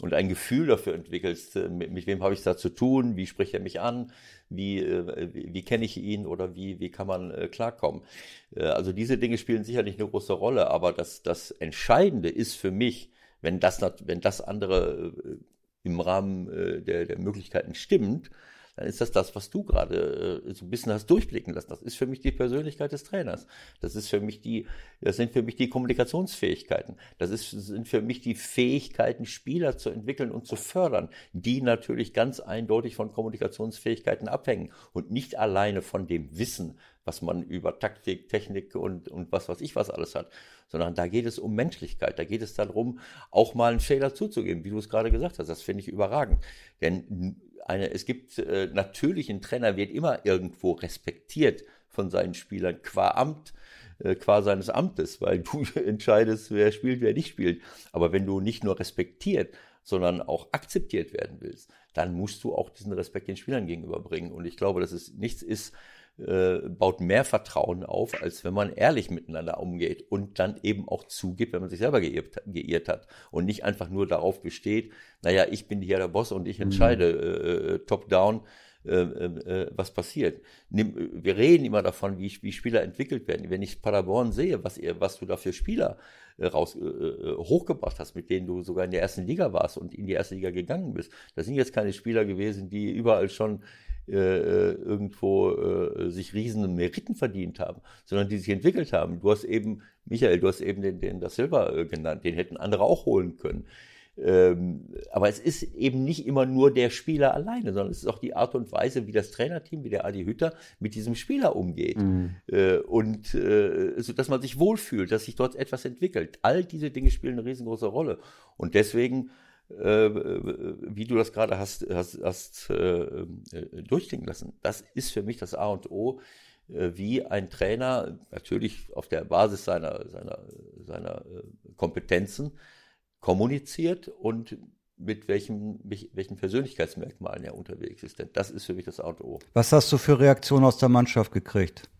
Speaker 3: und ein Gefühl dafür entwickelst, mit, mit wem habe ich es da zu tun, wie spricht er mich an, wie, wie, wie kenne ich ihn oder wie, wie kann man klarkommen. Also diese Dinge spielen sicherlich eine große Rolle, aber das, das Entscheidende ist für mich, wenn das, wenn das andere im Rahmen der, der Möglichkeiten stimmt, dann ist das das, was du gerade äh, so ein bisschen hast durchblicken lassen. Das ist für mich die Persönlichkeit des Trainers. Das ist für mich die, das sind für mich die Kommunikationsfähigkeiten. Das ist, sind für mich die Fähigkeiten, Spieler zu entwickeln und zu fördern, die natürlich ganz eindeutig von Kommunikationsfähigkeiten abhängen und nicht alleine von dem Wissen, was man über Taktik, Technik und, und was weiß ich was alles hat, sondern da geht es um Menschlichkeit, da geht es darum, auch mal einen Fehler zuzugeben, wie du es gerade gesagt hast. Das finde ich überragend. Denn eine, es gibt äh, natürlich ein Trainer wird immer irgendwo respektiert von seinen Spielern qua Amt, äh, qua seines Amtes, weil du entscheidest, wer spielt, wer nicht spielt. Aber wenn du nicht nur respektiert, sondern auch akzeptiert werden willst, dann musst du auch diesen Respekt den Spielern gegenüberbringen. Und ich glaube, dass es nichts ist, äh, baut mehr Vertrauen auf, als wenn man ehrlich miteinander umgeht und dann eben auch zugibt, wenn man sich selber geirrt, geirrt hat und nicht einfach nur darauf besteht, naja, ich bin hier der Boss und ich mhm. entscheide äh, äh, top-down, äh, äh, was passiert. Nimm, wir reden immer davon, wie, wie Spieler entwickelt werden. Wenn ich Paderborn sehe, was, was du da für Spieler äh, raus, äh, hochgebracht hast, mit denen du sogar in der ersten Liga warst und in die erste Liga gegangen bist, das sind jetzt keine Spieler gewesen, die überall schon äh, äh, irgendwo äh, sich riesen Meriten verdient haben, sondern die sich entwickelt haben. Du hast eben, Michael, du hast eben den, den das Silber äh, genannt, den hätten andere auch holen können. Ähm, aber es ist eben nicht immer nur der Spieler alleine, sondern es ist auch die Art und Weise, wie das Trainerteam, wie der Adi Hütter mit diesem Spieler umgeht. Mhm. Äh, und äh, so, dass man sich wohlfühlt, dass sich dort etwas entwickelt. All diese Dinge spielen eine riesengroße Rolle. Und deswegen wie du das gerade hast, hast, hast äh, äh, durchklingen lassen. Das ist für mich das A und O, äh, wie ein Trainer natürlich auf der Basis seiner, seiner, seiner äh, Kompetenzen kommuniziert und mit welchen, welchen Persönlichkeitsmerkmalen er unterwegs ist. Denn das ist für mich das A und O.
Speaker 2: Was hast du für Reaktionen aus der Mannschaft gekriegt?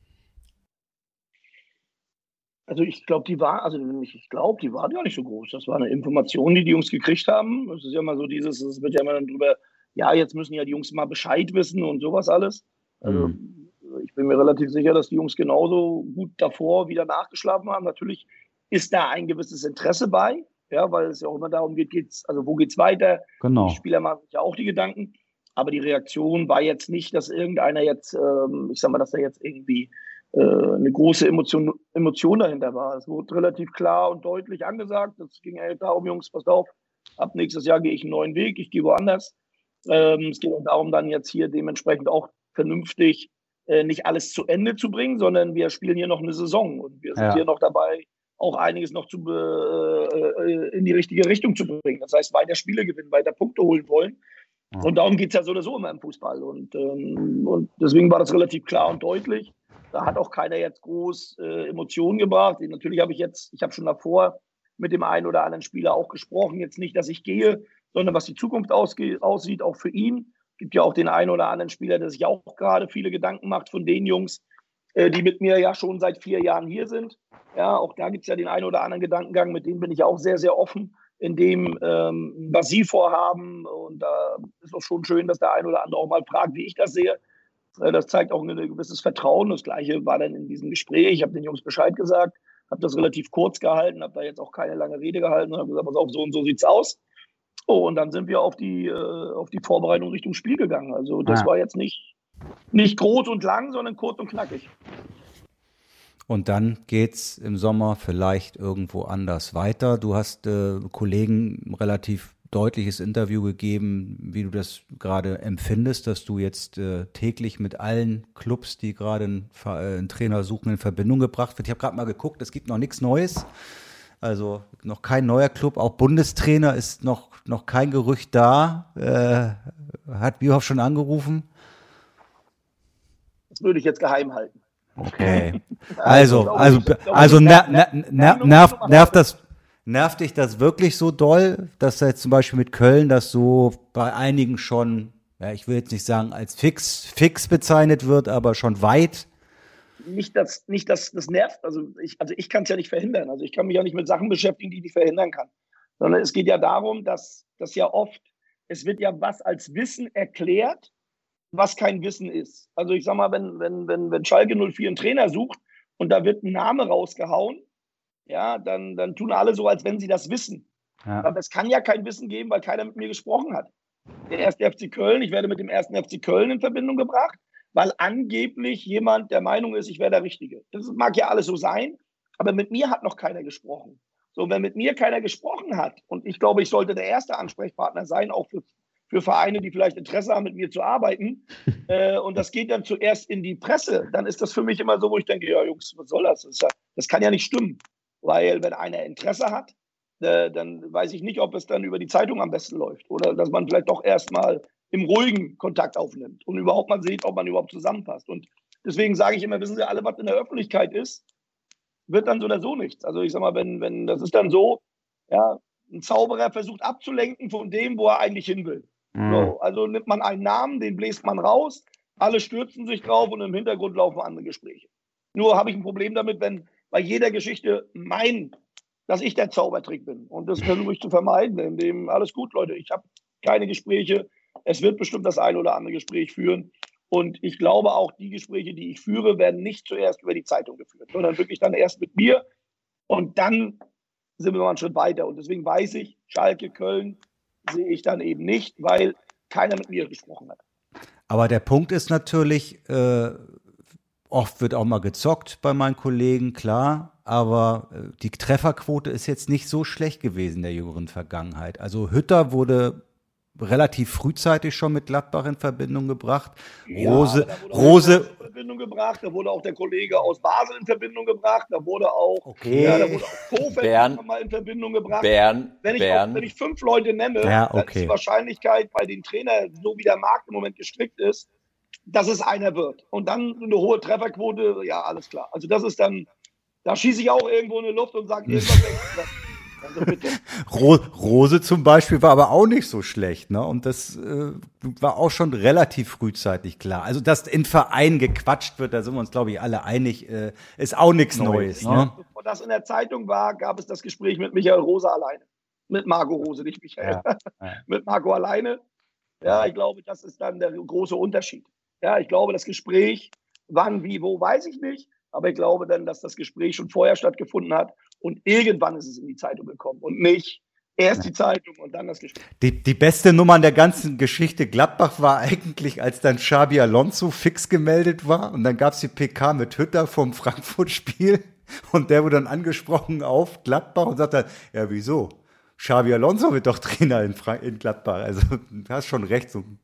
Speaker 4: Also ich glaube, die war, also ich glaube, die war gar nicht so groß. Das war eine Information, die die Jungs gekriegt haben. Es ist ja immer so dieses, es wird ja immer dann drüber, ja, jetzt müssen ja die Jungs mal Bescheid wissen und sowas alles. Also mhm. ich bin mir relativ sicher, dass die Jungs genauso gut davor wieder nachgeschlafen haben. Natürlich ist da ein gewisses Interesse bei, ja, weil es ja auch immer darum geht, geht's, also wo geht's weiter?
Speaker 2: Genau.
Speaker 4: Die Spieler machen sich ja auch die Gedanken. Aber die Reaktion war jetzt nicht, dass irgendeiner jetzt, ähm, ich sag mal, dass er jetzt irgendwie eine große Emotion, Emotion dahinter war. Es wurde relativ klar und deutlich angesagt. Es ging halt darum, Jungs, passt auf, ab nächstes Jahr gehe ich einen neuen Weg, ich gehe woanders. Ähm, es geht auch darum, dann jetzt hier dementsprechend auch vernünftig äh, nicht alles zu Ende zu bringen, sondern wir spielen hier noch eine Saison und wir sind ja. hier noch dabei, auch einiges noch zu, äh, in die richtige Richtung zu bringen. Das heißt, weiter Spiele gewinnen, weiter Punkte holen wollen. Und darum geht es ja so oder so immer im Fußball. Und, ähm, und deswegen war das relativ klar und deutlich. Da hat auch keiner jetzt groß äh, Emotionen gebracht. Natürlich habe ich jetzt, ich habe schon davor mit dem einen oder anderen Spieler auch gesprochen. Jetzt nicht, dass ich gehe, sondern was die Zukunft aussieht, auch für ihn. Gibt ja auch den einen oder anderen Spieler, der sich auch gerade viele Gedanken macht von den Jungs, äh, die mit mir ja schon seit vier Jahren hier sind. Ja, auch da gibt es ja den einen oder anderen Gedankengang, mit dem bin ich auch sehr, sehr offen, in dem, ähm, was sie vorhaben. Und da äh, ist auch schon schön, dass der ein oder andere auch mal fragt, wie ich das sehe. Äh, das zeigt auch ein gewisses Vertrauen. Das Gleiche war dann in diesem Gespräch. Ich habe den Jungs Bescheid gesagt, habe das relativ kurz gehalten, habe da jetzt auch keine lange Rede gehalten und habe gesagt, pass auf, so und so sieht's aus. Oh, und dann sind wir auf die, äh, auf die Vorbereitung Richtung Spiel gegangen. Also das ja. war jetzt nicht, nicht groß und lang, sondern kurz und knackig.
Speaker 2: Und dann geht's im Sommer vielleicht irgendwo anders weiter. Du hast äh, Kollegen relativ deutliches Interview gegeben, wie du das gerade empfindest, dass du jetzt äh, täglich mit allen Clubs, die gerade einen, äh, einen, Trainer suchen, in Verbindung gebracht wird. Ich habe gerade mal geguckt, es gibt noch nichts Neues. Also noch kein neuer Club, auch Bundestrainer ist noch, noch kein Gerücht da. Äh, hat Bierhoff schon angerufen?
Speaker 4: Das würde ich jetzt geheim halten.
Speaker 2: Okay. Also, also, also ner ner ner nervt, nervt das, nervt dich das wirklich so doll, dass da jetzt zum Beispiel mit Köln das so bei einigen schon, ja, ich will jetzt nicht sagen als fix, fix bezeichnet wird, aber schon weit?
Speaker 4: Nicht, dass, nicht, dass das nervt. Also ich, also ich kann es ja nicht verhindern. Also ich kann mich ja nicht mit Sachen beschäftigen, die ich nicht verhindern kann. Sondern es geht ja darum, dass das ja oft, es wird ja was als Wissen erklärt, was kein Wissen ist. Also ich sag mal, wenn, wenn, wenn, wenn Schalke 04 einen Trainer sucht und da wird ein Name rausgehauen, ja, dann, dann tun alle so, als wenn sie das wissen. Ja. Aber es kann ja kein Wissen geben, weil keiner mit mir gesprochen hat. Der erste FC Köln, ich werde mit dem ersten FC Köln in Verbindung gebracht, weil angeblich jemand der Meinung ist, ich wäre der Richtige. Das mag ja alles so sein, aber mit mir hat noch keiner gesprochen. So, wenn mit mir keiner gesprochen hat, und ich glaube, ich sollte der erste Ansprechpartner sein, auch für für Vereine, die vielleicht Interesse haben, mit mir zu arbeiten. äh, und das geht dann zuerst in die Presse. Dann ist das für mich immer so, wo ich denke, ja, Jungs, was soll das? Das, kann ja nicht stimmen. Weil wenn einer Interesse hat, äh, dann weiß ich nicht, ob es dann über die Zeitung am besten läuft. Oder dass man vielleicht doch erstmal im ruhigen Kontakt aufnimmt und überhaupt mal sieht, ob man überhaupt zusammenpasst. Und deswegen sage ich immer, wissen Sie alle, was in der Öffentlichkeit ist, wird dann so oder so nichts. Also ich sag mal, wenn, wenn das ist dann so, ja, ein Zauberer versucht abzulenken von dem, wo er eigentlich hin will. Mhm. So, also nimmt man einen Namen, den bläst man raus, alle stürzen sich drauf und im Hintergrund laufen andere Gespräche. Nur habe ich ein Problem damit, wenn bei jeder Geschichte meinen, dass ich der Zaubertrick bin. Und das versuche ich zu vermeiden, indem alles gut, Leute, ich habe keine Gespräche. Es wird bestimmt das ein oder andere Gespräch führen. Und ich glaube auch, die Gespräche, die ich führe, werden nicht zuerst über die Zeitung geführt, sondern wirklich dann erst mit mir. Und dann sind wir noch einen Schritt weiter. Und deswegen weiß ich, Schalke, Köln, sehe ich dann eben nicht, weil keiner mit mir gesprochen hat.
Speaker 2: Aber der Punkt ist natürlich, äh, oft wird auch mal gezockt bei meinen Kollegen, klar, aber äh, die Trefferquote ist jetzt nicht so schlecht gewesen in der jüngeren Vergangenheit. Also Hütter wurde relativ frühzeitig schon mit Gladbach in Verbindung gebracht. Rose,
Speaker 4: ja,
Speaker 2: Rose.
Speaker 4: In Verbindung gebracht, da wurde auch der Kollege aus Basel in Verbindung gebracht, da wurde auch,
Speaker 2: okay.
Speaker 4: ja, da wurde auch Kofeld mal in Verbindung gebracht.
Speaker 3: Bern,
Speaker 4: wenn, ich
Speaker 3: Bern.
Speaker 4: Auch, wenn ich fünf Leute nenne,
Speaker 2: ja, okay.
Speaker 4: dann ist die Wahrscheinlichkeit bei den Trainern, so wie der Markt im Moment gestrickt ist, dass es einer wird. Und dann eine hohe Trefferquote, ja, alles klar. Also das ist dann, da schieße ich auch irgendwo in die Luft und sage, irgendwas
Speaker 2: also Rose zum Beispiel war aber auch nicht so schlecht, ne? Und das äh, war auch schon relativ frühzeitig klar. Also, dass in Verein gequatscht wird, da sind wir uns, glaube ich, alle einig, äh, ist auch nichts Neues.
Speaker 4: Neues ne? Bevor das in der Zeitung war, gab es das Gespräch mit Michael Rose alleine. Mit Marco Rose, nicht Michael. Ja, ja. mit Marco alleine. Ja, ich glaube, das ist dann der große Unterschied. Ja, ich glaube, das Gespräch, wann, wie, wo, weiß ich nicht. Aber ich glaube dann, dass das Gespräch schon vorher stattgefunden hat und irgendwann ist es in die Zeitung gekommen und nicht erst die Zeitung und dann das Gespräch.
Speaker 2: Die, die beste Nummer an der ganzen Geschichte Gladbach war eigentlich, als dann Xabi Alonso fix gemeldet war und dann gab es die PK mit Hütter vom Frankfurt-Spiel und der wurde dann angesprochen auf Gladbach und sagt dann, ja wieso? Xabi Alonso wird doch Trainer in, Frank in Gladbach. Also du hast schon recht, so ein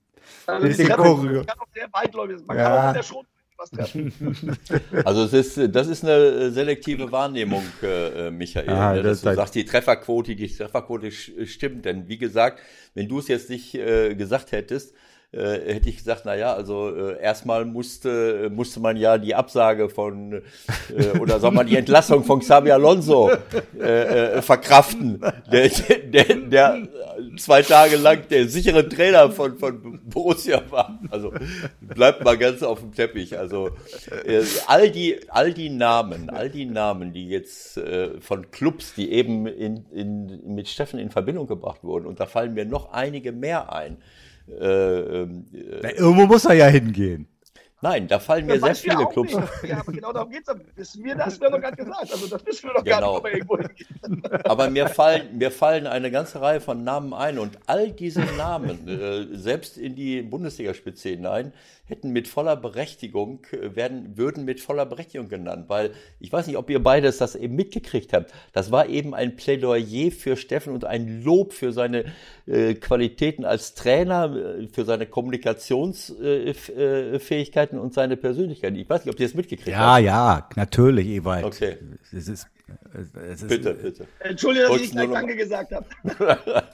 Speaker 4: also, bisschen kann, auch sehr weitläufig sein. Man ja. kann auch in der was treffen.
Speaker 3: Also es ist, das ist eine selektive Wahrnehmung, äh, äh Michael. Ah, ne, dass du sagst, die Trefferquote, die Trefferquote stimmt. Denn wie gesagt, wenn du es jetzt nicht äh, gesagt hättest, äh, hätte ich gesagt, na ja, also äh, erstmal musste musste man ja die Absage von äh, oder soll man die Entlassung von Xabi Alonso äh, äh, verkraften, der, der, der zwei Tage lang der sichere Trainer von von Borussia war. Also bleibt mal ganz auf dem Teppich. Also äh, all die all die Namen, all die Namen, die jetzt äh, von Clubs, die eben in, in, mit Steffen in Verbindung gebracht wurden, und da fallen mir noch einige mehr ein
Speaker 2: äh, ähm, äh, irgendwo muss er ja hingehen.
Speaker 3: Nein, da fallen mir sehr viele Clubs.
Speaker 4: Ja, aber genau darum geht es. Wissen wir das? Wir noch gar nicht gesagt. Also das wissen wir doch genau. gar nicht, ob er irgendwo
Speaker 3: hingeht. Aber mir fallen, mir fallen eine ganze Reihe von Namen ein und all diese Namen, äh, selbst in die Bundesligaspitze hinein, hätten mit voller Berechtigung, äh, werden, würden mit voller Berechtigung genannt, weil ich weiß nicht, ob ihr beides das eben mitgekriegt habt. Das war eben ein Plädoyer für Steffen und ein Lob für seine äh, Qualitäten als Trainer, äh, für seine Kommunikationsfähigkeit. Fähigkeiten und seine Persönlichkeit. Ich weiß nicht, ob ihr das mitgekriegt
Speaker 2: Ja,
Speaker 3: habt.
Speaker 2: ja, natürlich, Ewald.
Speaker 3: Okay.
Speaker 2: Es ist, ist,
Speaker 3: Bitte, bitte.
Speaker 4: Entschuldige, dass ich nicht gleich Danke gesagt habe.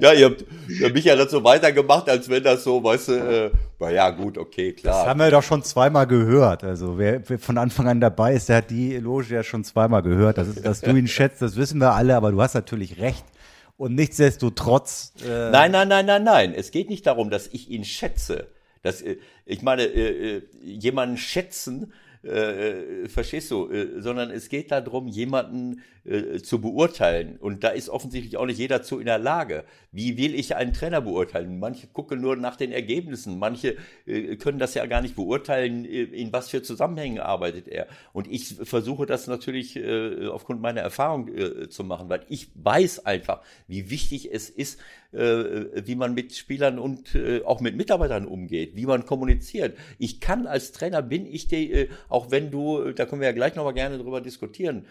Speaker 3: Ja, ihr habt, der Michael hat so weitergemacht, als wenn das so, weißt du, äh, na ja, gut, okay,
Speaker 2: Das
Speaker 3: klar.
Speaker 2: haben wir doch schon zweimal gehört. Also wer, wer von Anfang an dabei ist, der hat die Eloge ja schon zweimal gehört. Das ist, dass du ihn schätzt, das wissen wir alle, aber du hast natürlich recht. Und nichtsdestotrotz. Äh,
Speaker 3: Nein, nein, nein, nein, nein. Es geht nicht darum, dass ich ihn schätze. Das, äh, ich meine, äh, äh, jemanden schätzen, äh, verstehst du, äh, sondern es geht darum, jemanden äh, zu beurteilen. Und da ist offensichtlich auch nicht jeder zu in der Lage. Wie will ich einen Trainer beurteilen? Manche gucken nur nach den Ergebnissen, manche äh, können das ja gar nicht beurteilen, äh, in was für Zusammenhängen arbeitet er. Und ich versuche das natürlich äh, aufgrund meiner Erfahrung äh, zu machen, weil ich weiß einfach, wie wichtig es ist, äh, wie man mit Spielern und äh, auch mit Mitarbeitern umgeht, wie man kommuniziert. Ich kann als Trainer bin ich äh, auch wenn du, da können wir ja gleich noch mal gerne drüber diskutieren,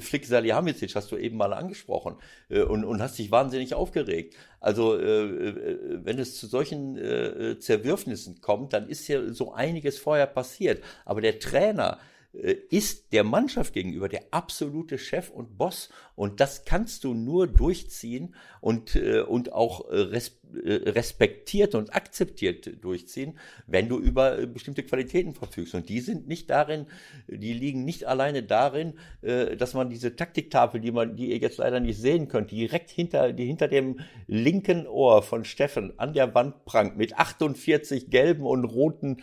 Speaker 3: Flick Salihamidzic hast du eben mal angesprochen und, und hast dich wahnsinnig aufgeregt. Also äh, äh, wenn es zu solchen äh, Zerwürfnissen kommt, dann ist ja so einiges vorher passiert. Aber der Trainer äh, ist der Mannschaft gegenüber der absolute Chef und Boss. Und das kannst du nur durchziehen und, äh, und auch äh, res, äh, respektiert und akzeptiert durchziehen, wenn du über äh, bestimmte Qualitäten verfügst. Und die sind nicht darin, die liegen nicht alleine darin, äh, dass man diese Taktiktafel, die man, die ihr jetzt leider nicht sehen könnt, direkt hinter, die hinter dem linken Ohr von Steffen an der Wand prangt mit 48 gelben und roten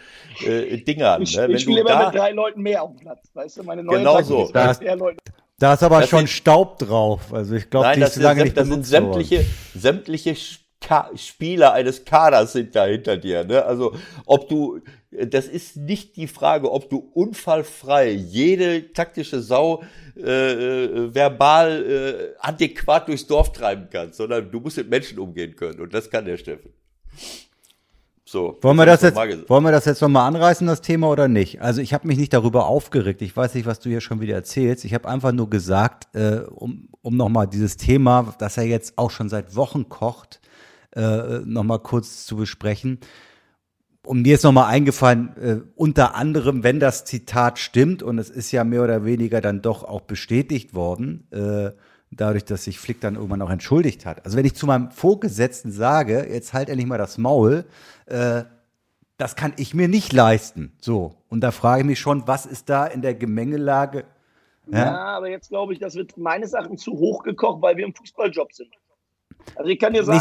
Speaker 3: äh, Dingern.
Speaker 4: Ich,
Speaker 3: ne?
Speaker 4: Ich spiele immer
Speaker 3: da,
Speaker 4: mit drei Leuten mehr auf dem Platz. Weißt du, meine neue
Speaker 3: Genau
Speaker 4: Taktik
Speaker 3: so.
Speaker 4: ist mit
Speaker 2: Das-
Speaker 4: mehr Leuten.
Speaker 2: Da ist aber
Speaker 3: Das
Speaker 2: schon
Speaker 3: sind-
Speaker 2: Staub drauf. Also ich glaube, die
Speaker 3: das,
Speaker 2: ist lange
Speaker 3: sind,
Speaker 2: nicht
Speaker 3: das sind
Speaker 2: worden.
Speaker 3: sämtliche, sämtliche Ka Spieler eines Kaders sind da hinter dir. Ne? Also ob du, das ist nicht die Frage, ob du unfallfrei jede taktische Sau äh, äh, verbal äh, adäquat durchs Dorf treiben kannst, sondern du musst mit Menschen umgehen können. Und das kann der Steffen. So.
Speaker 2: Wollen wir das jetzt, wollen wir das jetzt nochmal anreißen, das Thema, oder nicht? Also ich habe mich nicht darüber aufgeregt. Ich weiß nicht, was du hier schon wieder erzählst. Ich habe einfach nur gesagt, äh, um, um nochmal dieses Thema, das er jetzt auch schon seit Wochen kocht, äh, nochmal kurz zu besprechen. Und mir ist nochmal eingefallen, äh, unter anderem, wenn das Zitat stimmt, und es ist ja mehr oder weniger dann doch auch bestätigt worden, äh, dadurch, dass sich Flick dann irgendwann auch entschuldigt hat. Also wenn ich zu meinem Vorgesetzten sage, jetzt halt endlich mal das Maul, äh, das kann ich mir nicht leisten. So. Und da frage ich mich schon, was ist da in der Gemengelage?
Speaker 4: Ja, aber jetzt glaube ich, das wird meines Erachtens zu hoch gekocht, weil wir im Fußballjob sind. Also ich kann dir sagen,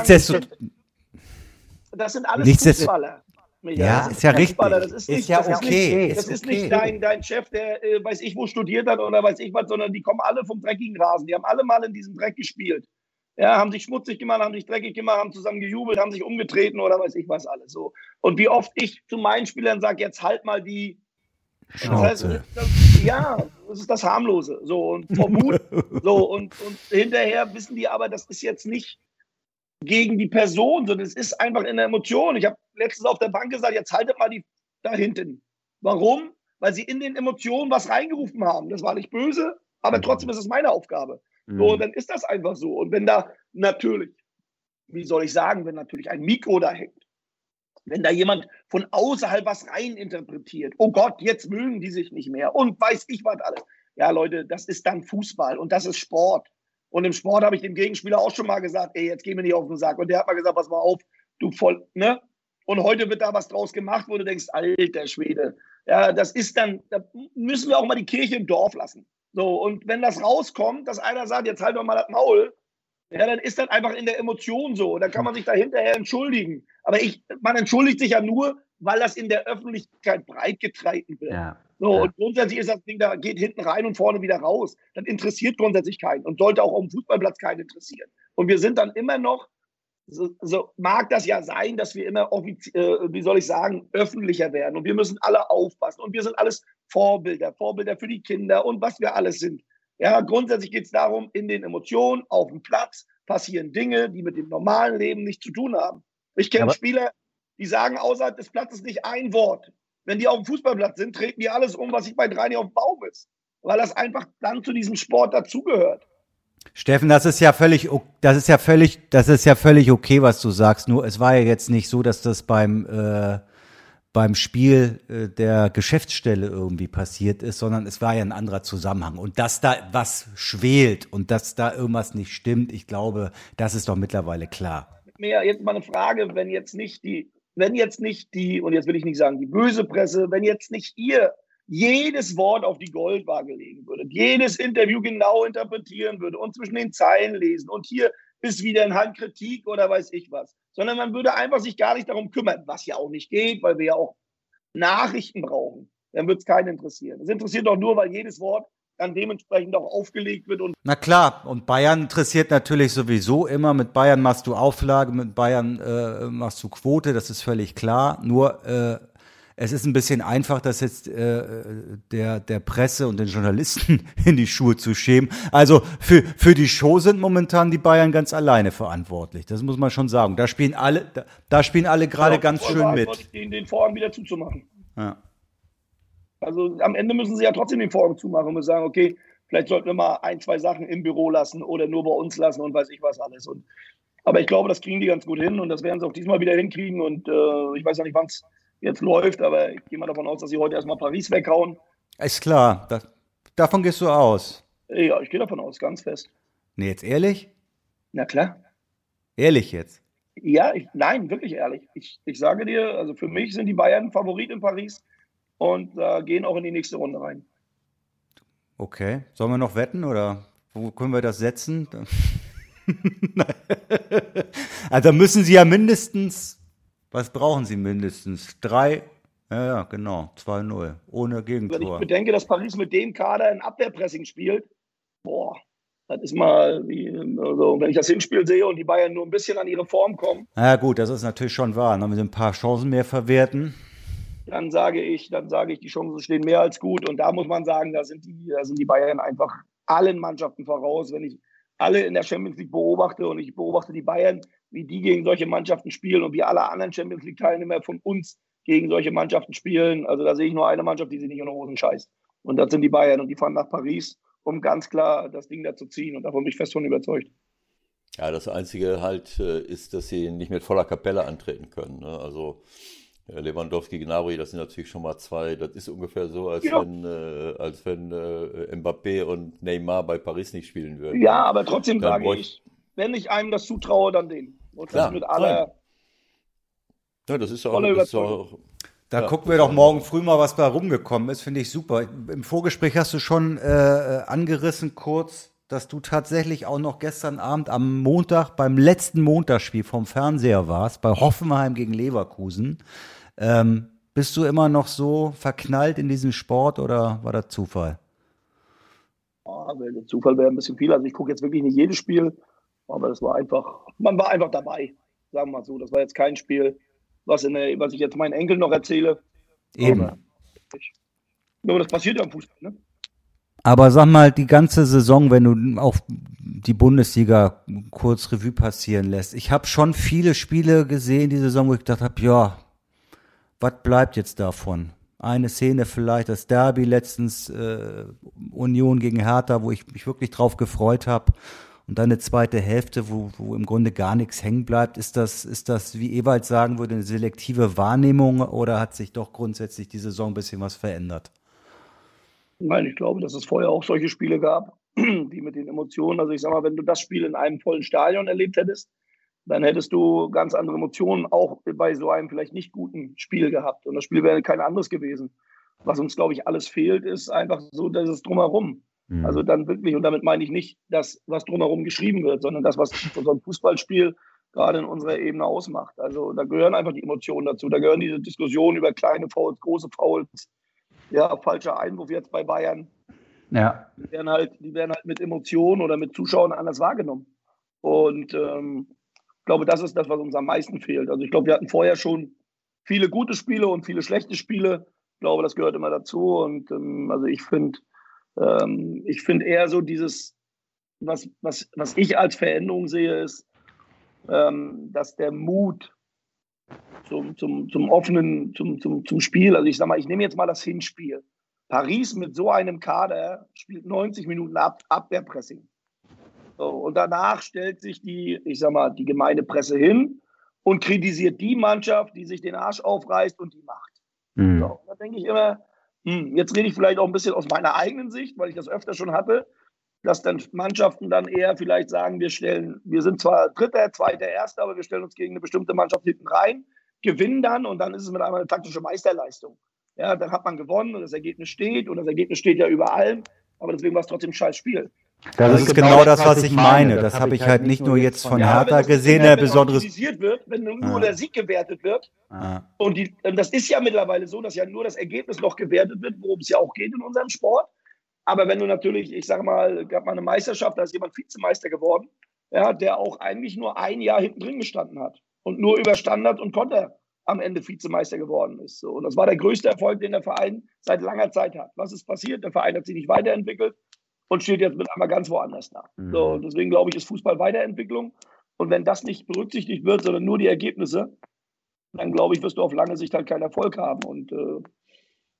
Speaker 4: das sind alles Fußballer.
Speaker 2: Ja, ist ja richtig.
Speaker 4: Das ist,
Speaker 2: Ist
Speaker 4: nicht,
Speaker 2: ja
Speaker 4: das
Speaker 2: okay,
Speaker 4: Ist nicht, das
Speaker 2: ist
Speaker 4: ist
Speaker 2: okay.
Speaker 4: nicht dein, dein Chef, der äh, weiß ich wo studiert hat oder weiß ich was, sondern die kommen alle vom dreckigen Rasen. Die haben alle mal in diesem Dreck gespielt. Ja, haben sich schmutzig gemacht, haben sich dreckig gemacht, haben zusammen gejubelt, haben sich umgetreten oder weiß ich was alles so. Und wie oft ich zu meinen Spielern sage, jetzt halt mal die
Speaker 2: Schnauze.
Speaker 4: das, ja, das ist das harmlose. So und Mut. so und, und hinterher wissen die aber, das ist jetzt nicht gegen die Person, sondern es ist einfach in der Emotion. Ich habe letztens auf der Bank gesagt, jetzt haltet mal die da hinten. Warum? Weil sie in den Emotionen was reingerufen haben. Das war nicht böse, aber trotzdem ist es meine Aufgabe. So, und dann ist das einfach so. Und wenn da natürlich, wie soll ich sagen, wenn natürlich ein Mikro da hängt, wenn da jemand von außerhalb was reininterpretiert, oh Gott, jetzt mögen die sich nicht mehr und weiß ich was alles. Ja, Leute, das ist dann Fußball und das ist Sport. Und im Sport habe ich dem Gegenspieler auch schon mal gesagt, ey, jetzt geh mir nicht auf den Sack. Und der hat mal gesagt, pass mal auf, du voll, ne? Und heute wird da was draus gemacht, wo du denkst, alter Schwede. Ja, das ist dann, da müssen wir auch mal die Kirche im Dorf lassen. So, und wenn das rauskommt, dass einer sagt, jetzt halt doch mal das Maul, ja, dann ist das einfach in der Emotion so. Da kann man sich da hinterher entschuldigen. Aber ich, man entschuldigt sich ja nur, weil das in der Öffentlichkeit breit getreten wird.
Speaker 2: Ja.
Speaker 4: So,
Speaker 2: Ja.
Speaker 4: und grundsätzlich ist das Ding, da geht hinten rein und vorne wieder raus. Das interessiert grundsätzlich keinen und sollte auch auf dem Fußballplatz keinen interessieren. Und wir sind dann immer noch, so, so mag das ja sein, dass wir immer, äh, wie soll ich sagen, öffentlicher werden. Und wir müssen alle aufpassen. Und wir sind alles Vorbilder, Vorbilder für die Kinder und was wir alles sind. Ja, grundsätzlich geht es darum, in den Emotionen, auf dem Platz passieren Dinge, die mit dem normalen Leben nichts zu tun haben. Ich kenne Spieler, die sagen außerhalb des Platzes nicht ein Wort. Wenn die auf dem Fußballplatz sind, treten die alles um, was sich bei drei nicht auf dem Baum ist. Weil das einfach dann zu diesem Sport dazugehört.
Speaker 2: Steffen, das ist ja völlig, das ist ja völlig, das ist ja völlig okay, was du sagst. Nur es war ja jetzt nicht so, dass das beim äh, beim Spiel äh, der Geschäftsstelle irgendwie passiert ist, sondern es war ja ein anderer Zusammenhang. Und dass da was schwelt und dass da irgendwas nicht stimmt, ich glaube, das ist doch mittlerweile klar.
Speaker 4: Mehr jetzt mal eine Frage, wenn jetzt nicht die, wenn jetzt nicht die, und jetzt will ich nicht sagen die böse Presse, wenn jetzt nicht ihr jedes Wort auf die Goldwaage legen würdet, jedes Interview genau interpretieren würde und zwischen den Zeilen lesen und hier ist wieder ein Handkritik oder weiß ich was, sondern man würde einfach sich gar nicht darum kümmern, was ja auch nicht geht, weil wir ja auch Nachrichten brauchen. Dann wird es keinen interessieren. Es interessiert doch nur, weil jedes Wort dann dementsprechend auch aufgelegt wird. Und
Speaker 2: Na klar, und Bayern interessiert natürlich sowieso immer. Mit Bayern machst du Auflage, mit Bayern äh, machst du Quote, das ist völlig klar. Nur äh, es ist ein bisschen einfach, das jetzt äh, der, der Presse und den Journalisten in die Schuhe zu schämen. Also für, für die Show sind momentan die Bayern ganz alleine verantwortlich. Das muss man schon sagen. Da spielen alle, da, da spielen alle gerade ja, ganz schön mit.
Speaker 4: Den, den Vorhang wieder zuzumachen. Ja. Also am Ende müssen sie ja trotzdem den Vorhang zumachen und sagen, okay, vielleicht sollten wir mal ein, zwei Sachen im Büro lassen oder nur bei uns lassen und weiß ich was alles. Und, aber ich glaube, das kriegen die ganz gut hin und das werden sie auch diesmal wieder hinkriegen. Und äh, ich weiß ja nicht, wann es jetzt läuft, aber ich gehe mal davon aus, dass sie heute erstmal Paris weghauen.
Speaker 2: Ist klar, das, davon gehst du aus.
Speaker 4: Ja, ich gehe davon aus, ganz fest.
Speaker 2: Nee, jetzt ehrlich?
Speaker 4: Na klar.
Speaker 2: Ehrlich jetzt?
Speaker 4: Ja, ich, nein, wirklich ehrlich. Ich, ich sage dir, also für mich sind die Bayern Favorit in Paris und äh, gehen auch in die nächste Runde rein.
Speaker 2: Okay. Sollen wir noch wetten oder wo können wir das setzen? also müssen sie ja mindestens was brauchen Sie mindestens? Drei? Ja, ja, genau. 2-0. Ohne Gegentor.
Speaker 4: Wenn ich bedenke, dass Paris mit dem Kader ein Abwehrpressing spielt, boah, das ist mal, wie, also wenn ich das Hinspiel sehe und die Bayern nur ein bisschen an ihre Form kommen.
Speaker 2: Ja, gut, das ist natürlich schon wahr. Dann haben wir ein paar Chancen mehr verwerten.
Speaker 4: Dann sage ich, dann sage ich, die Chancen stehen mehr als gut. Und da muss man sagen, da sind die, da sind die Bayern einfach allen Mannschaften voraus. Wenn ich alle in der Champions League beobachte und ich beobachte die Bayern, wie die gegen solche Mannschaften spielen und wie alle anderen Champions League-Teilnehmer von uns gegen solche Mannschaften spielen. Also da sehe ich nur eine Mannschaft, die sich nicht in den Hosen scheißt. Und das sind die Bayern. Und die fahren nach Paris, um ganz klar das Ding da zu ziehen. Und davon bin ich fest von überzeugt.
Speaker 3: Ja, das Einzige halt äh, ist, dass sie nicht mit voller Kapelle antreten können. Ne? Also äh, Lewandowski, Gnabry, das sind natürlich schon mal zwei. Das ist ungefähr so, als ja. wenn, äh, als wenn äh, Mbappé und Neymar bei Paris nicht spielen würden.
Speaker 4: Ja, aber trotzdem sage ich, wenn ich einem das zutraue, dann den. Und Klar, mit aller.
Speaker 3: Ja, das ist auch. Das ist auch
Speaker 2: da ja, gucken wir doch morgen früh mal, was da rumgekommen ist. Finde ich super. Im Vorgespräch hast du schon äh, angerissen kurz, dass du tatsächlich auch noch gestern Abend am Montag beim letzten Montagsspiel vom Fernseher warst, bei Hoffenheim gegen Leverkusen. Ähm, bist du immer noch so verknallt in diesen Sport oder war das Zufall?
Speaker 4: Oh, Zufall wäre ein bisschen viel. Also ich gucke jetzt wirklich nicht jedes Spiel. Aber das war einfach, man war einfach dabei, sagen wir mal so. Das war jetzt kein Spiel, was, in der, was ich jetzt meinen Enkeln noch erzähle.
Speaker 2: Eben. Aber,
Speaker 4: aber das passiert ja im Fußball, ne?
Speaker 2: Aber sag mal, die ganze Saison, wenn du auch die Bundesliga kurz Revue passieren lässt. Ich habe schon viele Spiele gesehen, die Saison, wo ich gedacht habe, ja, was bleibt jetzt davon? Eine Szene vielleicht, das Derby letztens, äh, Union gegen Hertha, wo ich mich wirklich drauf gefreut habe und dann eine zweite Hälfte, wo, wo im Grunde gar nichts hängen bleibt. Ist das, ist das, wie Ewald sagen würde, eine selektive Wahrnehmung oder hat sich doch grundsätzlich die Saison ein bisschen was verändert?
Speaker 4: Nein, ich glaube, dass es vorher auch solche Spiele gab, die mit den Emotionen, also ich sag mal, wenn du das Spiel in einem vollen Stadion erlebt hättest, dann hättest du ganz andere Emotionen auch bei so einem vielleicht nicht guten Spiel gehabt. Und das Spiel wäre kein anderes gewesen. Was uns, glaube ich, alles fehlt, ist einfach so, dass es drumherum. Mhm. Also dann wirklich, und damit meine ich nicht das, was drumherum geschrieben wird, sondern das, was so ein Fußballspiel gerade in unserer Ebene ausmacht. Also da gehören einfach die Emotionen dazu. Da gehören diese Diskussionen über kleine Fouls, große Fouls, ja, falscher Einwurf jetzt bei Bayern.
Speaker 2: Ja.
Speaker 4: Die werden halt, die werden halt mit Emotionen oder mit Zuschauern anders wahrgenommen. Und ähm, ich glaube, das ist das, was uns am meisten fehlt. Also ich glaube, wir hatten vorher schon viele gute Spiele und viele schlechte Spiele. Ich glaube, das gehört immer dazu. Und ähm, also ich finde, ähm, ich finde eher so dieses, was, was, was ich als Veränderung sehe, ist, ähm, dass der Mut zum, zum, zum offenen, zum, zum, zum Spiel, also ich sag mal, ich nehme jetzt mal das Hinspiel. Paris mit so einem Kader spielt 90 Minuten Ab Abwehrpressing. So, und danach stellt sich die, ich sag mal, die gemeine Presse hin und kritisiert die Mannschaft, die sich den Arsch aufreißt und die macht. Mhm. So, da denke ich immer, jetzt rede ich vielleicht auch ein bisschen aus meiner eigenen Sicht, weil ich das öfter schon hatte, dass dann Mannschaften dann eher vielleicht sagen, wir stellen, wir sind zwar Dritter, Zweiter, Erster, aber wir stellen uns gegen eine bestimmte Mannschaft hinten rein, gewinnen dann und dann ist es mit einmal eine taktische Meisterleistung. Ja, dann hat man gewonnen und das Ergebnis steht und das Ergebnis steht ja über allem, aber deswegen war es trotzdem ein scheiß Spiel.
Speaker 2: Das, das ist genau, genau das, was ich meine. Das, das habe ich halt nicht nur jetzt von Hertha gesehen, der besonderes.
Speaker 4: Wird, wenn nur ah. der Sieg gewertet wird. Ah. Und die, das ist ja mittlerweile so, dass ja nur das Ergebnis noch gewertet wird, worum es ja auch geht in unserem Sport. Aber wenn du natürlich, ich sage mal, gab mal eine Meisterschaft, da ist jemand Vizemeister geworden, ja, der auch eigentlich nur ein Jahr hinten drin gestanden hat und nur über Standard und Konter am Ende Vizemeister geworden ist. So, und das war der größte Erfolg, den der Verein seit langer Zeit hat. Was ist passiert? Der Verein hat sich nicht weiterentwickelt und steht jetzt mit einmal ganz woanders da. Mhm. So, deswegen glaube ich, ist Fußball Weiterentwicklung. Und wenn das nicht berücksichtigt wird, sondern nur die Ergebnisse, dann glaube ich, wirst du auf lange Sicht halt keinen Erfolg haben. Und äh,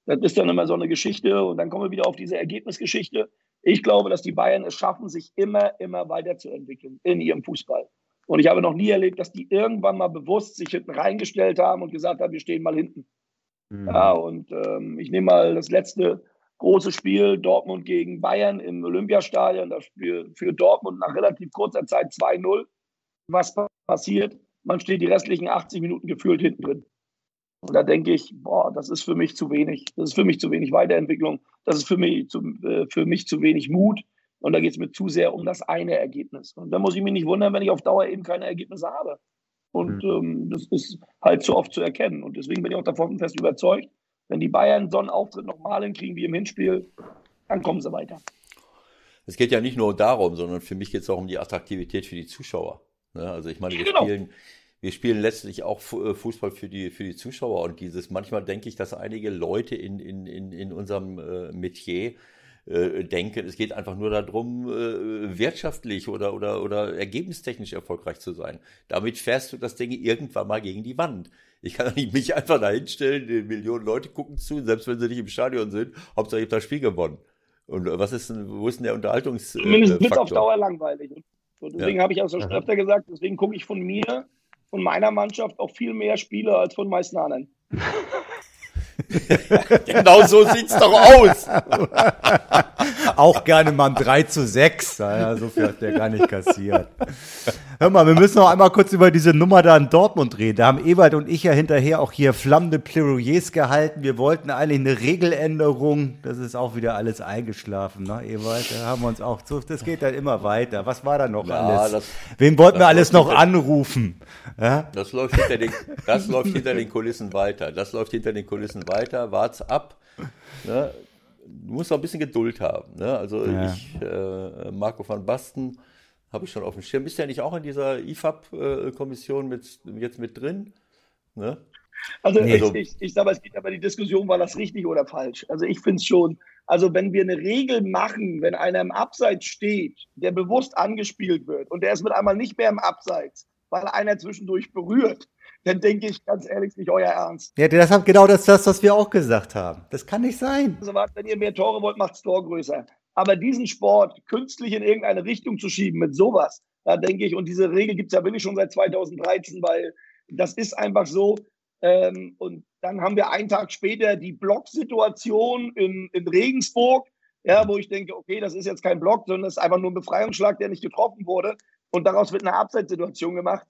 Speaker 4: das ist dann immer so eine Geschichte. Und dann kommen wir wieder auf diese Ergebnisgeschichte. Ich glaube, dass die Bayern es schaffen, sich immer, immer weiterzuentwickeln in ihrem Fußball. Und ich habe noch nie erlebt, dass die irgendwann mal bewusst sich hinten reingestellt haben und gesagt haben, wir stehen mal hinten. Mhm. Ja, und ähm, ich nehme mal das letzte große Spiel Dortmund gegen Bayern im Olympiastadion. Das Spiel für Dortmund nach relativ kurzer Zeit 2-0. Was passiert? Man steht die restlichen 80 Minuten gefühlt hinten drin. Und da denke ich, boah, das ist für mich zu wenig. Das ist für mich zu wenig Weiterentwicklung. Das ist für mich zu, äh, für mich zu wenig Mut. Und da geht es mir zu sehr um das eine Ergebnis. Und da muss ich mich nicht wundern, wenn ich auf Dauer eben keine Ergebnisse habe. Und mhm. ähm, das ist halt zu oft zu erkennen. Und deswegen bin ich auch davon fest überzeugt, wenn die Bayern so einen Auftritt nochmal hinkriegen wie im Hinspiel, dann kommen sie weiter.
Speaker 3: Es geht ja nicht nur darum, sondern für mich geht es auch um die Attraktivität für die Zuschauer. Ne? Also ich meine, wir genau. spielen, wir spielen letztlich auch äh, Fußball für die, für die Zuschauer und dieses, manchmal denke ich, dass einige Leute in, in, in, in unserem äh, Metier äh, denken, es geht einfach nur darum, äh, wirtschaftlich oder, oder, oder ergebnistechnisch erfolgreich zu sein. Damit fährst du das Ding irgendwann mal gegen die Wand. Ich kann doch nicht mich einfach da hinstellen, Millionen Leute gucken zu, selbst wenn sie nicht im Stadion sind, Hauptsache ich habe das Spiel gewonnen. Und was ist denn, wo ist denn der Unterhaltungs
Speaker 4: Zumindest wird es auf Dauer langweilig. Und deswegen ja. habe ich auch schon öfter gesagt, deswegen gucke ich von mir, von meiner Mannschaft auch viel mehr Spiele als von meisten anderen.
Speaker 3: genau so sieht's doch aus.
Speaker 2: Auch gerne mal ein 3 zu 6. Ja, so viel hat der gar nicht kassiert. Hör mal, wir müssen noch einmal kurz über diese Nummer da in Dortmund reden. Da haben Ewald und ich ja hinterher auch hier flammende Plädoyers gehalten. Wir wollten eigentlich eine Regeländerung. Das ist auch wieder alles eingeschlafen, ne, Ewald? Da haben wir uns auch, so, das geht dann immer weiter. Was war da noch ja, alles? Das, Wen wollten wir alles noch anrufen?
Speaker 3: Ja? Das läuft hinter den, das läuft hinter den Kulissen weiter. Das läuft hinter den Kulissen weiter. Wart's ab. Ne? Du musst auch ein bisschen Geduld haben. Ne? Also ja. ich, äh, Marco van Basten, habe ich schon auf dem Schirm. Bist du ja nicht auch in dieser IFAB-Kommission mit, jetzt mit drin?
Speaker 4: Ne? Also, nee. ich, ich, ich sage, es geht aber die Diskussion, war das richtig oder falsch? Also ich finde es schon, also wenn wir eine Regel machen, wenn einer im Abseits steht, der bewusst angespielt wird und der ist mit einmal nicht mehr im Abseits, weil einer zwischendurch berührt, dann denke ich ganz ehrlich, nicht euer Ernst.
Speaker 2: Ja, das hat genau das, das, was wir auch gesagt haben. Das kann nicht sein.
Speaker 4: Also, wenn ihr mehr Tore wollt, macht das Tor größer. Aber diesen Sport künstlich in irgendeine Richtung zu schieben mit sowas, da denke ich, und diese Regel gibt es ja wirklich schon seit 2013, weil das ist einfach so. Ähm, und dann haben wir einen Tag später die Blocksituation in, in Regensburg, ja, wo ich denke, okay, das ist jetzt kein Block, sondern das ist einfach nur ein Befreiungsschlag, der nicht getroffen wurde. Und daraus wird eine Abseitssituation gemacht.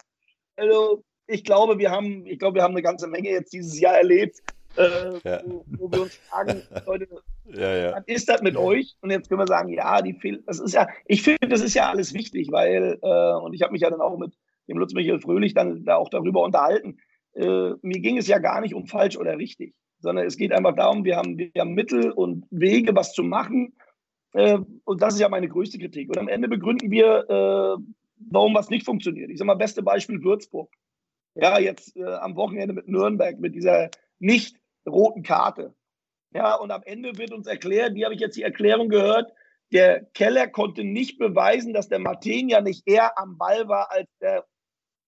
Speaker 4: Also ich glaube, wir haben, ich glaube, wir haben eine ganze Menge jetzt dieses Jahr erlebt, äh, ja. wo, wo, wir uns fragen, Leute, ja, ja. was ist das mit euch? Und jetzt können wir sagen, ja, die Fehl das ist ja, ich finde, das ist ja alles wichtig, weil, äh, und ich habe mich ja dann auch mit dem Lutz Michael Fröhlich dann da auch darüber unterhalten. Äh, mir ging es ja gar nicht um falsch oder richtig, sondern es geht einfach darum, wir haben, wir haben Mittel und Wege, was zu machen. Äh, und das ist ja meine größte Kritik. Und am Ende begründen wir, äh, warum was nicht funktioniert. Ich sage mal, beste Beispiel Würzburg. Ja, jetzt äh, am Wochenende mit Nürnberg, mit dieser nicht roten Karte. Ja, und am Ende wird uns erklärt, wie habe ich jetzt die Erklärung gehört, der Keller konnte nicht beweisen, dass der Martin ja nicht eher am Ball war als der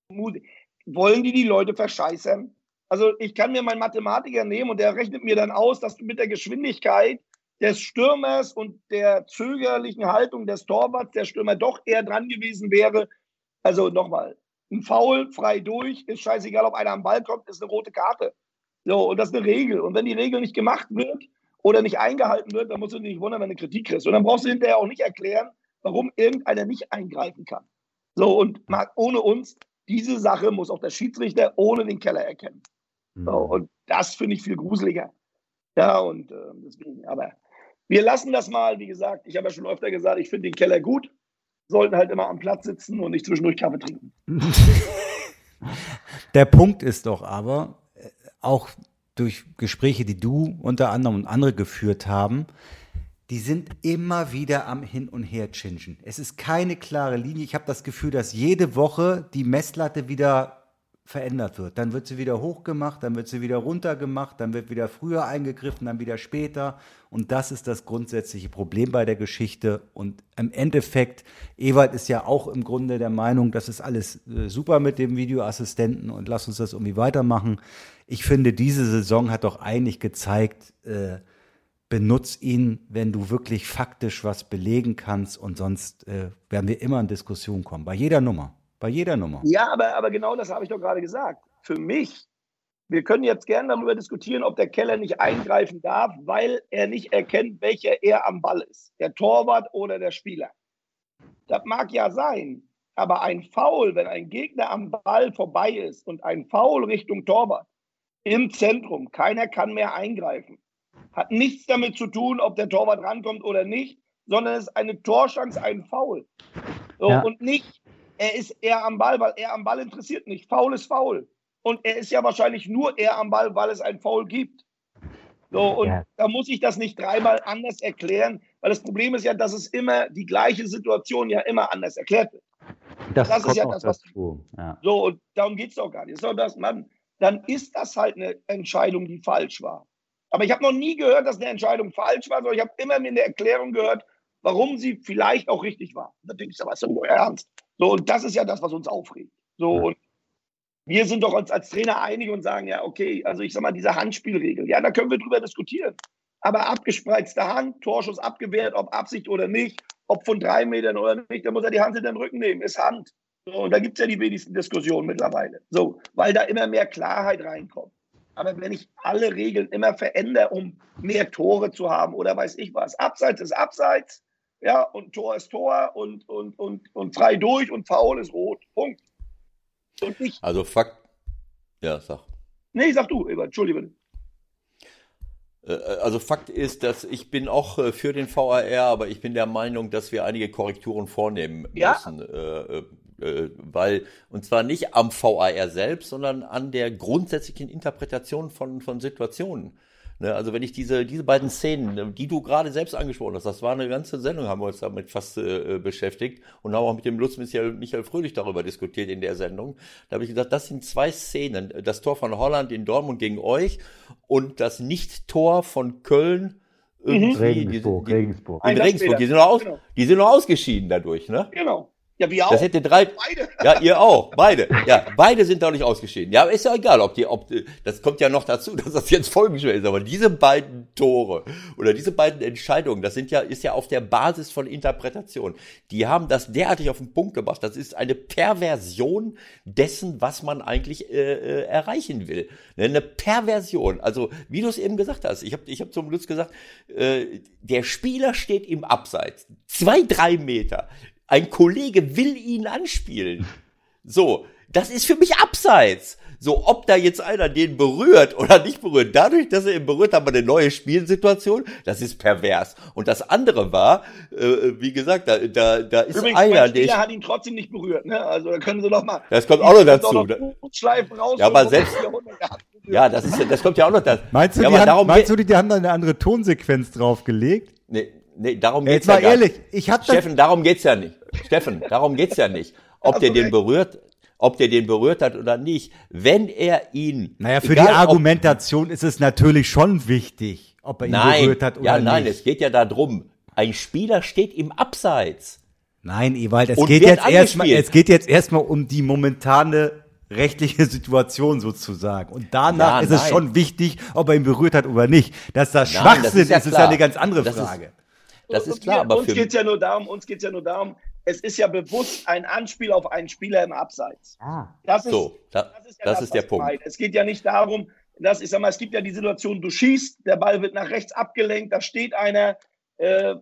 Speaker 4: Muse. Wollen die die Leute verscheißern? Also ich kann mir meinen Mathematiker nehmen und der rechnet mir dann aus, dass du mit der Geschwindigkeit des Stürmers und der zögerlichen Haltung des Torwarts der Stürmer doch eher dran gewesen wäre. Also nochmal, ein Foul frei durch, ist scheißegal, ob einer am Ball kommt, ist eine rote Karte. So, und das ist eine Regel. Und wenn die Regel nicht gemacht wird oder nicht eingehalten wird, dann musst du dich nicht wundern, wenn du Kritik kriegst. Und dann brauchst du hinterher auch nicht erklären, warum irgendeiner nicht eingreifen kann. So, und ohne uns, diese Sache muss auch der Schiedsrichter ohne den Keller erkennen. So, mhm. und das finde ich viel gruseliger. Ja, und äh, deswegen, aber wir lassen das mal, wie gesagt, ich habe ja schon öfter gesagt, ich finde den Keller gut, sollten halt immer am Platz sitzen und nicht zwischendurch Kaffee trinken.
Speaker 2: Der Punkt ist doch aber, äh, auch durch Gespräche, die du unter anderem und andere geführt haben, die sind immer wieder am Hin und Her chingen. Es ist keine klare Linie. Ich habe das Gefühl, dass jede Woche die Messlatte wieder verändert wird. Dann wird sie wieder hochgemacht, dann wird sie wieder runtergemacht, dann wird wieder früher eingegriffen, dann wieder später. Und das ist das grundsätzliche Problem bei der Geschichte. Und im Endeffekt, Ewald ist ja auch im Grunde der Meinung, das ist alles äh, super mit dem Videoassistenten und lass uns das irgendwie weitermachen. Ich finde, diese Saison hat doch eigentlich gezeigt, äh, benutz ihn, wenn du wirklich faktisch was belegen kannst und sonst äh, werden wir immer in Diskussion kommen, bei jeder Nummer. Bei jeder Nummer.
Speaker 4: Ja, aber, aber genau das habe ich doch gerade gesagt. Für mich, wir können jetzt gerne darüber diskutieren, ob der Keller nicht eingreifen darf, weil er nicht erkennt, welcher er am Ball ist. Der Torwart oder der Spieler. Das mag ja sein, aber ein Foul, wenn ein Gegner am Ball vorbei ist und ein Foul Richtung Torwart im Zentrum, keiner kann mehr eingreifen, hat nichts damit zu tun, ob der Torwart rankommt oder nicht, sondern es ist eine Torschance, ein Foul. So, ja. Und nicht, er ist eher am Ball, weil er am Ball interessiert nicht. Foul ist faul. Und er ist ja wahrscheinlich nur eher am Ball, weil es ein Foul gibt. So, und ja. da muss ich das nicht dreimal anders erklären, weil das Problem ist ja, dass es immer die gleiche Situation ja immer anders erklärt wird.
Speaker 2: Das, das ist ja das, was. Ja.
Speaker 4: So, und darum geht es doch gar nicht. So, dass man, dann ist das halt eine Entscheidung, die falsch war. Aber ich habe noch nie gehört, dass eine Entscheidung falsch war, sondern ich habe immer in der Erklärung gehört, warum sie vielleicht auch richtig war. Da denke ich, was ist denn euer Ernst? So, und das ist ja das, was uns aufregt. So, und wir sind doch uns als Trainer einig und sagen, ja, okay, also ich sag mal, diese Handspielregel, ja, da können wir drüber diskutieren. Aber abgespreizte Hand, Torschuss abgewehrt, ob Absicht oder nicht, ob von drei Metern oder nicht, da muss er die Hand in den Rücken nehmen, ist Hand. So, und da gibt es ja die wenigsten Diskussionen mittlerweile. So, weil da immer mehr Klarheit reinkommt. Aber wenn ich alle Regeln immer verändere, um mehr Tore zu haben oder weiß ich was, Abseits ist Abseits, ja, und Tor ist Tor und, und, und, und frei durch und faul ist rot. Punkt.
Speaker 3: Und ich. Also Fakt. Ja, sag.
Speaker 4: Nee, sag du, Ebert, entschuldige bitte.
Speaker 3: Äh, also Fakt ist, dass ich bin auch äh, für den VAR, aber ich bin der Meinung, dass wir einige Korrekturen vornehmen ja. müssen. Äh, äh, weil, und zwar nicht am VAR selbst, sondern an der grundsätzlichen Interpretation von, von Situationen. Ne, also wenn ich diese, diese beiden Szenen, ne, die du gerade selbst angesprochen hast, das war eine ganze Sendung, haben wir uns damit fast äh, beschäftigt und haben auch mit dem Lutz Michael, Michael Fröhlich darüber diskutiert in der Sendung. Da habe ich gesagt, das sind zwei Szenen. Das Tor von Holland in Dortmund gegen euch und das Nicht-Tor von Köln
Speaker 2: irgendwie. Regensburg, die, die, Regensburg.
Speaker 3: In Regensburg, die sind, noch aus, genau. die sind noch ausgeschieden dadurch, ne?
Speaker 4: Genau. Ja, wir auch.
Speaker 3: Das hätte drei. Beide. Ja, ihr auch. Beide. Ja, beide sind dadurch ausgeschieden. Ja, ist ja egal, ob die, ob, das kommt ja noch dazu, dass das jetzt folgenschwer ist. Aber diese beiden Tore oder diese beiden Entscheidungen, das sind ja, ist ja auf der Basis von Interpretation. Die haben das derartig auf den Punkt gebracht. Das ist eine Perversion dessen, was man eigentlich äh, äh, erreichen will. Ne, eine Perversion. Also, wie du es eben gesagt hast. Ich habe ich hab zum Lutz gesagt, äh, der Spieler steht im Abseits. Zwei, drei Meter. Ein Kollege will ihn anspielen. So, das ist für mich abseits. So, ob da jetzt einer den berührt oder nicht berührt, dadurch, dass er ihn berührt, haben wir eine neue Spielsituation. Das ist pervers. Und das andere war, äh, wie gesagt, da, da, da ist Übrigens, einer,
Speaker 4: der. Der hat ihn trotzdem nicht berührt, ne? Also, da können sie doch mal.
Speaker 3: Das kommt auch noch dazu. Noch
Speaker 4: raus,
Speaker 3: ja, aber selbst. Ja, das ist, das kommt ja auch noch dazu.
Speaker 2: Meinst du,
Speaker 3: ja,
Speaker 2: die, haben, meinst du, die haben da eine andere Tonsequenz draufgelegt?
Speaker 3: Nee, nee, darum
Speaker 2: geht's Jetzt ja mal ehrlich, ich hatte
Speaker 3: Steffen, darum geht's ja nicht. Steffen, darum geht's ja nicht. Ob der den berührt, ob der den berührt hat oder nicht. Wenn er ihn.
Speaker 2: Naja, für egal, die Argumentation ob, ist es natürlich schon wichtig, ob er ihn nein, berührt hat oder ja,
Speaker 3: nicht. Ja, nein, es geht ja darum, ein Spieler steht im Abseits.
Speaker 2: Nein, Ewald, es geht jetzt erstmal, es geht jetzt erstmal um die momentane rechtliche Situation sozusagen. Und danach ja, ist es schon wichtig, ob er ihn berührt hat oder nicht. Dass das nein, Schwachsinn das ist, ja ist, ist ja eine ganz andere
Speaker 3: das
Speaker 2: Frage.
Speaker 3: Ist, das ist klar,
Speaker 4: aber uns geht's ja nur darum, uns geht's ja nur darum, es ist ja bewusst ein Anspiel auf einen Spieler im Abseits.
Speaker 3: Ah. Das ist, so, da, das ist, ja das, das ist der Punkt.
Speaker 4: Es geht ja nicht darum, dass ich sag mal, es gibt ja die Situation, du schießt, der Ball wird nach rechts abgelenkt, da steht einer, äh,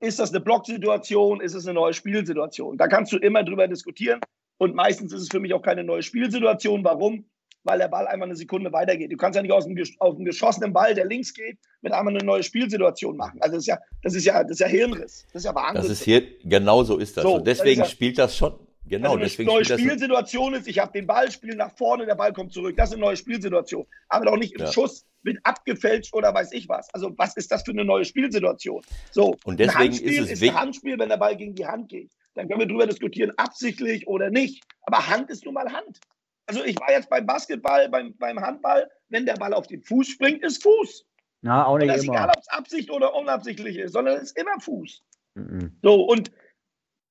Speaker 4: ist das eine Blocksituation, ist es eine neue Spielsituation? Da kannst du immer drüber diskutieren und meistens ist es für mich auch keine neue Spielsituation. Warum? Weil der Ball einfach eine Sekunde weitergeht. Du kannst ja nicht aus dem, aus dem geschossenen Ball, der links geht, mit einmal eine neue Spielsituation machen. Also das ist ja, das ist ja, das ist ja Hirnriss. Das ist ja
Speaker 3: Wahnsinn. Das ist hier, genau so ist das. So, und deswegen das ja, spielt das schon, Genau,
Speaker 4: also deswegen eine neue Spielsituation ist, ich habe den Ball, spiele nach vorne, der Ball kommt zurück. Das ist eine neue Spielsituation. Aber doch nicht im ja. Schuss mit abgefälscht oder weiß ich was. Also was ist das für eine neue Spielsituation? So,
Speaker 3: und deswegen ein Handspiel ist es
Speaker 4: ist ein Handspiel, wenn der Ball gegen die Hand geht. Dann können wir darüber diskutieren, absichtlich oder nicht. Aber Hand ist nun mal Hand. Also ich war jetzt beim Basketball, beim, beim Handball, wenn der Ball auf den Fuß springt, ist Fuß.
Speaker 2: Na, auch nicht
Speaker 4: immer. ist egal, ob es Absicht oder unabsichtlich ist, sondern es ist immer Fuß. Mhm. So, und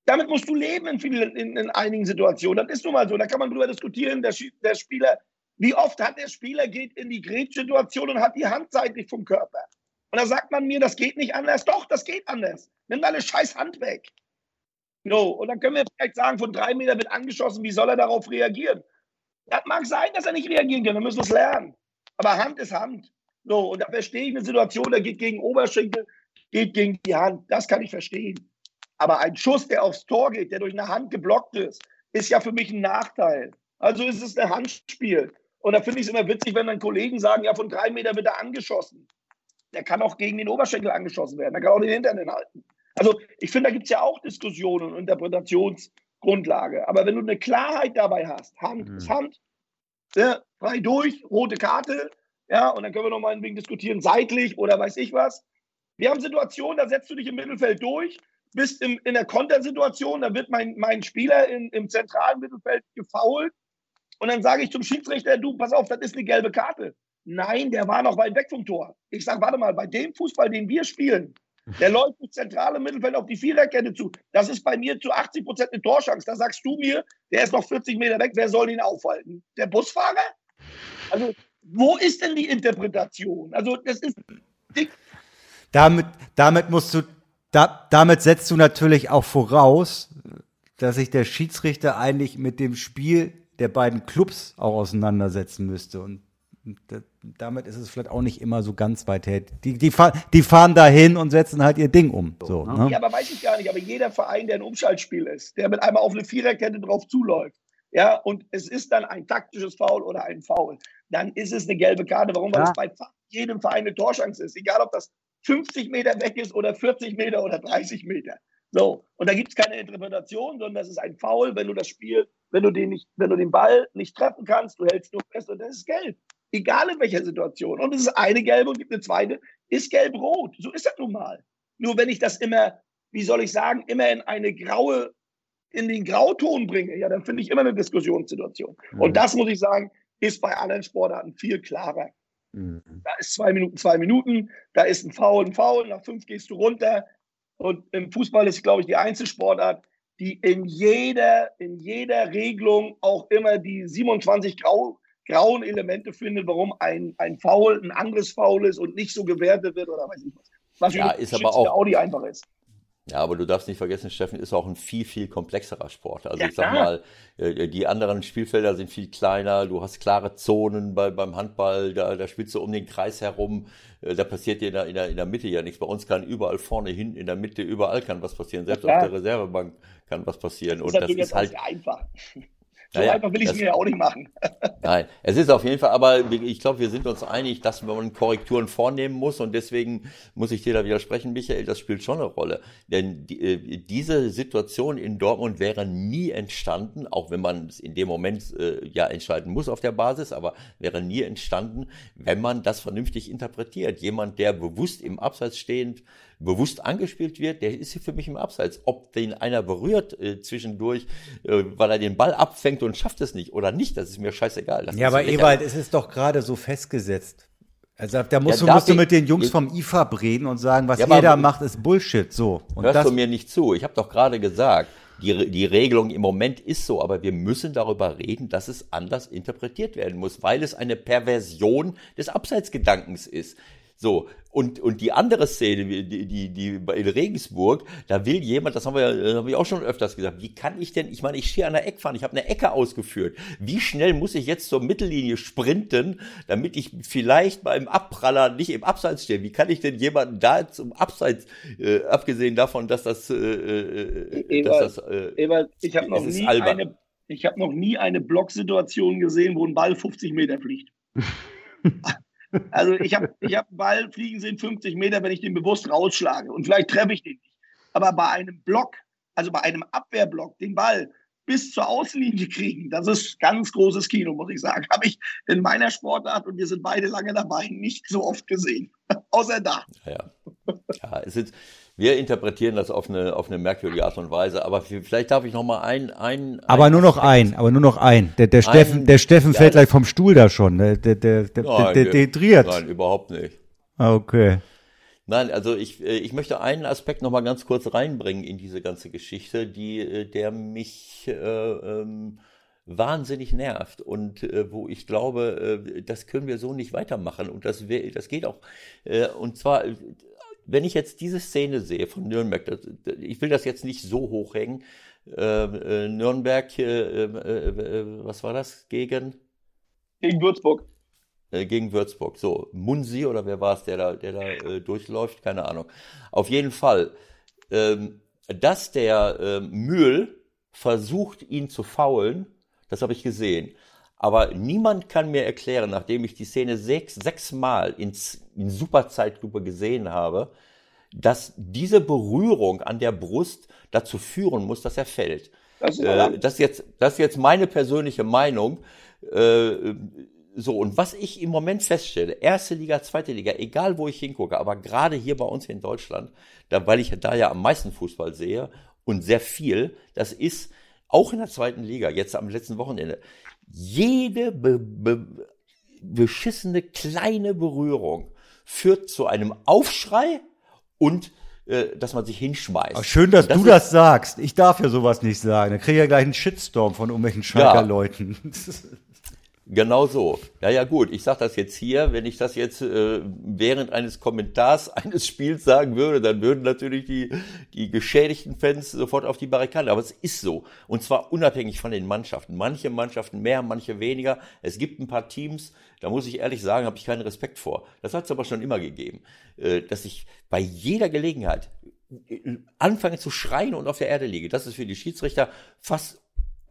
Speaker 4: damit musst du leben in, vielen, in, in, einigen Situationen. Das ist nun mal so. Da kann man drüber diskutieren. Der, der Spieler, wie oft hat der Spieler geht in die Grätschsituation und hat die Hand seitlich vom Körper. Und da sagt man mir, das geht nicht anders. Doch, das geht anders. Nimm deine scheiß Hand weg. No. Und dann können wir vielleicht sagen, von drei Metern wird angeschossen, wie soll er darauf reagieren? Das mag sein, dass er nicht reagieren kann. Dann müssen wir es lernen. Aber Hand ist Hand. So, und da verstehe ich eine Situation, der geht gegen Oberschenkel, geht gegen die Hand. Das kann ich verstehen. Aber ein Schuss, der aufs Tor geht, der durch eine Hand geblockt ist, ist ja für mich ein Nachteil. Also ist es ein Handspiel. Und da finde ich es immer witzig, wenn dann Kollegen sagen, ja, von drei Metern wird er angeschossen. Der kann auch gegen den Oberschenkel angeschossen werden. Der kann auch den Hintern halten. Also ich finde, da gibt es ja auch Diskussionen und Interpretationsgrundlage. Aber wenn du eine Klarheit dabei hast, Hand mhm. ist Hand, ja, frei durch, rote Karte, ja, und dann können wir noch mal ein wenig diskutieren, seitlich oder weiß ich was. Wir haben Situationen, da setzt du dich im Mittelfeld durch, bist im, in der Kontersituation, da wird mein, mein Spieler in, im zentralen Mittelfeld gefault und dann sage ich zum Schiedsrichter, du, pass auf, das ist eine gelbe Karte. Nein, der war noch weit weg vom Tor. Ich sage, warte mal, bei dem Fußball, den wir spielen, der läuft ins zentrale Mittelfeld auf die Viererkette zu. Das ist bei mir zu 80 Prozent eine Torschance. Da sagst du mir, der ist noch 40 Meter weg, wer soll ihn aufhalten? Der Busfahrer? Also, wo ist denn die Interpretation? Also, das ist dick.
Speaker 2: Damit, damit musst du da, damit setzt du natürlich auch voraus, dass sich der Schiedsrichter eigentlich mit dem Spiel der beiden Clubs auch auseinandersetzen müsste. Und damit ist es vielleicht auch nicht immer so ganz weit her. Die, die, fahr, die fahren dahin und setzen halt ihr Ding um. So,
Speaker 4: ne? Ja, aber weiß ich gar nicht. Aber jeder Verein, der ein Umschaltspiel ist, der mit einmal auf eine Viererkette drauf zuläuft, ja, und es ist dann ein taktisches Foul oder ein Foul, dann ist es eine gelbe Karte. Warum? Weil ja. es bei jedem Verein eine Torschance ist. Egal, ob das 50 Meter weg ist oder 40 Meter oder 30 Meter. So, und da gibt es keine Interpretation, sondern das ist ein Foul, wenn du das Spiel, wenn du den nicht, wenn du den Ball nicht treffen kannst, du hältst nur fest und das ist gelb. Egal in welcher Situation. Und es ist eine gelbe und gibt eine zweite, ist gelb-rot. So ist das nun mal. Nur wenn ich das immer, wie soll ich sagen, immer in eine graue, in den Grauton bringe, ja, dann finde ich immer eine Diskussionssituation. Mhm. Und das muss ich sagen, ist bei anderen Sportarten viel klarer. Mhm. Da ist zwei Minuten, zwei Minuten, da ist ein Foul, ein Foul, nach fünf gehst du runter. Und im Fußball ist, glaube ich, die Einzelsportart, die in jeder, in jeder Regelung auch immer die 27 grau, grauen Elemente findet, warum ein, ein Foul ein anderes Foul ist und nicht so gewertet wird oder weiß ich was. Was
Speaker 3: ja, ist aber auch
Speaker 4: Audi einfach ist.
Speaker 3: Ja, aber du darfst nicht vergessen, Steffen ist auch ein viel, viel komplexerer Sport. Also ja, ich sag mal, äh, die anderen Spielfelder sind viel kleiner, du hast klare Zonen bei, beim Handball, da, da spielst du um den Kreis herum, äh, da passiert dir in der, in, der, in der Mitte ja nichts. Bei uns kann überall vorne, hin, in der Mitte, überall kann was passieren. Selbst ja, auf der Reservebank kann was passieren.
Speaker 4: Das ist Und das ist halt einfach. So naja, einfach will ich es mir ja auch nicht machen.
Speaker 3: Nein, es ist auf jeden Fall, aber ich glaube, wir sind uns einig, dass man Korrekturen vornehmen muss und deswegen muss ich dir da widersprechen, Michael, das spielt schon eine Rolle. Denn die, äh, diese Situation in Dortmund wäre nie entstanden, auch wenn man es in dem Moment äh, ja entscheiden muss auf der Basis, aber wäre nie entstanden, wenn man das vernünftig interpretiert. Jemand, der bewusst im Abseits stehend bewusst angespielt wird, der ist hier für mich im Abseits. Ob den einer berührt äh, zwischendurch, äh, weil er den Ball abfängt und schafft es nicht oder nicht, das ist mir scheißegal. Das
Speaker 2: ja, aber Ewald, es ist doch gerade so festgesetzt. Also da musst, ja, du, musst du mit den Jungs vom IFAB reden und sagen, was ja, da macht, ist Bullshit. So.
Speaker 3: Und hörst das, du mir nicht zu? Ich habe doch gerade gesagt, die, die Regelung im Moment ist so, aber wir müssen darüber reden, dass es anders interpretiert werden muss, weil es eine Perversion des Abseitsgedankens ist So, und, und die andere Szene, die, die, die in Regensburg, da will jemand, das haben wir ja, habe ich auch schon öfters gesagt, wie kann ich denn, ich meine, ich stehe an der Eckfahne, ich habe eine Ecke ausgeführt. Wie schnell muss ich jetzt zur Mittellinie sprinten, damit ich vielleicht beim Abpraller nicht im Abseits stehe? Wie kann ich denn jemanden da zum Abseits, äh, abgesehen davon, dass das, äh, äh,
Speaker 4: dass das, äh, Ewald, ich habe noch nie eine, ich habe noch nie eine Blocksituation gesehen, wo ein Ball 50 Meter fliegt. Also ich habe ich hab einen Ball fliegen sehen 50 Meter, wenn ich den bewusst rausschlage. Und vielleicht treffe ich den nicht. Aber bei einem Block, also bei einem Abwehrblock, den Ball bis zur Außenlinie kriegen, das ist ganz großes Kino, muss ich sagen. Habe ich in meiner Sportart, und wir sind beide lange dabei, nicht so oft gesehen. Außer da.
Speaker 3: Ja, ja es sind wir interpretieren das auf eine, auf eine merkwürdige Art und Weise. Aber vielleicht darf ich noch mal ein, ein.
Speaker 2: Aber nur noch ein, aber nur noch ein. Der, der ein, Steffen, der Steffen ja, fällt gleich vom Stuhl da schon. Der, der, der, der, nein, der, der dehydriert.
Speaker 3: Nein, überhaupt nicht.
Speaker 2: Ah, okay.
Speaker 3: Nein, also ich, äh, ich möchte einen Aspekt noch mal ganz kurz reinbringen in diese ganze Geschichte, die, äh, der mich, äh, ähm, wahnsinnig nervt und äh, wo ich glaube, äh, das können wir so nicht weitermachen und das, das geht auch. Äh, und zwar wenn ich jetzt diese Szene sehe von Nürnberg, das, ich will das jetzt nicht so hochhängen, äh, äh, Nürnberg, äh, äh, äh, was war das, gegen?
Speaker 4: Gegen Würzburg.
Speaker 3: Äh, gegen Würzburg, so, Munsi oder wer war es, der da, der da durchläuft, keine Ahnung. Auf jeden Fall, ähm, dass der Mühl versucht, ihn zu faulen, das habe ich gesehen. Aber niemand kann mir erklären, nachdem ich die Szene sechs, sechsmal in, in Superzeitlupe gesehen habe, dass diese Berührung an der Brust dazu führen muss, dass er fällt. Das ist, äh, das ist jetzt, das ist jetzt meine persönliche Meinung. Äh, so, und was ich im Moment feststelle, erste Liga, zweite Liga, egal wo ich hingucke, aber gerade hier bei uns in Deutschland, da, weil ich da ja am meisten Fußball sehe und sehr viel, das ist auch in der zweiten Liga, jetzt am letzten Wochenende, jede be, be, beschissene kleine Berührung führt zu einem Aufschrei und äh, dass man sich hinschmeißt.
Speaker 2: Ach, schön, dass das du das sagst. Ich darf ja sowas nicht sagen. Da kriege ich ja gleich einen Shitstorm von irgendwelchen Schalker Leuten.
Speaker 3: Genau so. Ja, ja, gut. Ich sage das jetzt hier. Wenn ich das jetzt äh, während eines Kommentars eines Spiels sagen würde, dann würden natürlich die, die geschädigten Fans sofort auf die Barrikade. Aber es ist so. Und zwar unabhängig von den Mannschaften. Manche Mannschaften mehr, manche weniger. Es gibt ein paar Teams, da muss ich ehrlich sagen, habe ich keinen Respekt vor. Das hat es aber schon immer gegeben. Äh, dass ich bei jeder Gelegenheit äh, anfange zu schreien und auf der Erde liege. Das ist für die Schiedsrichter fast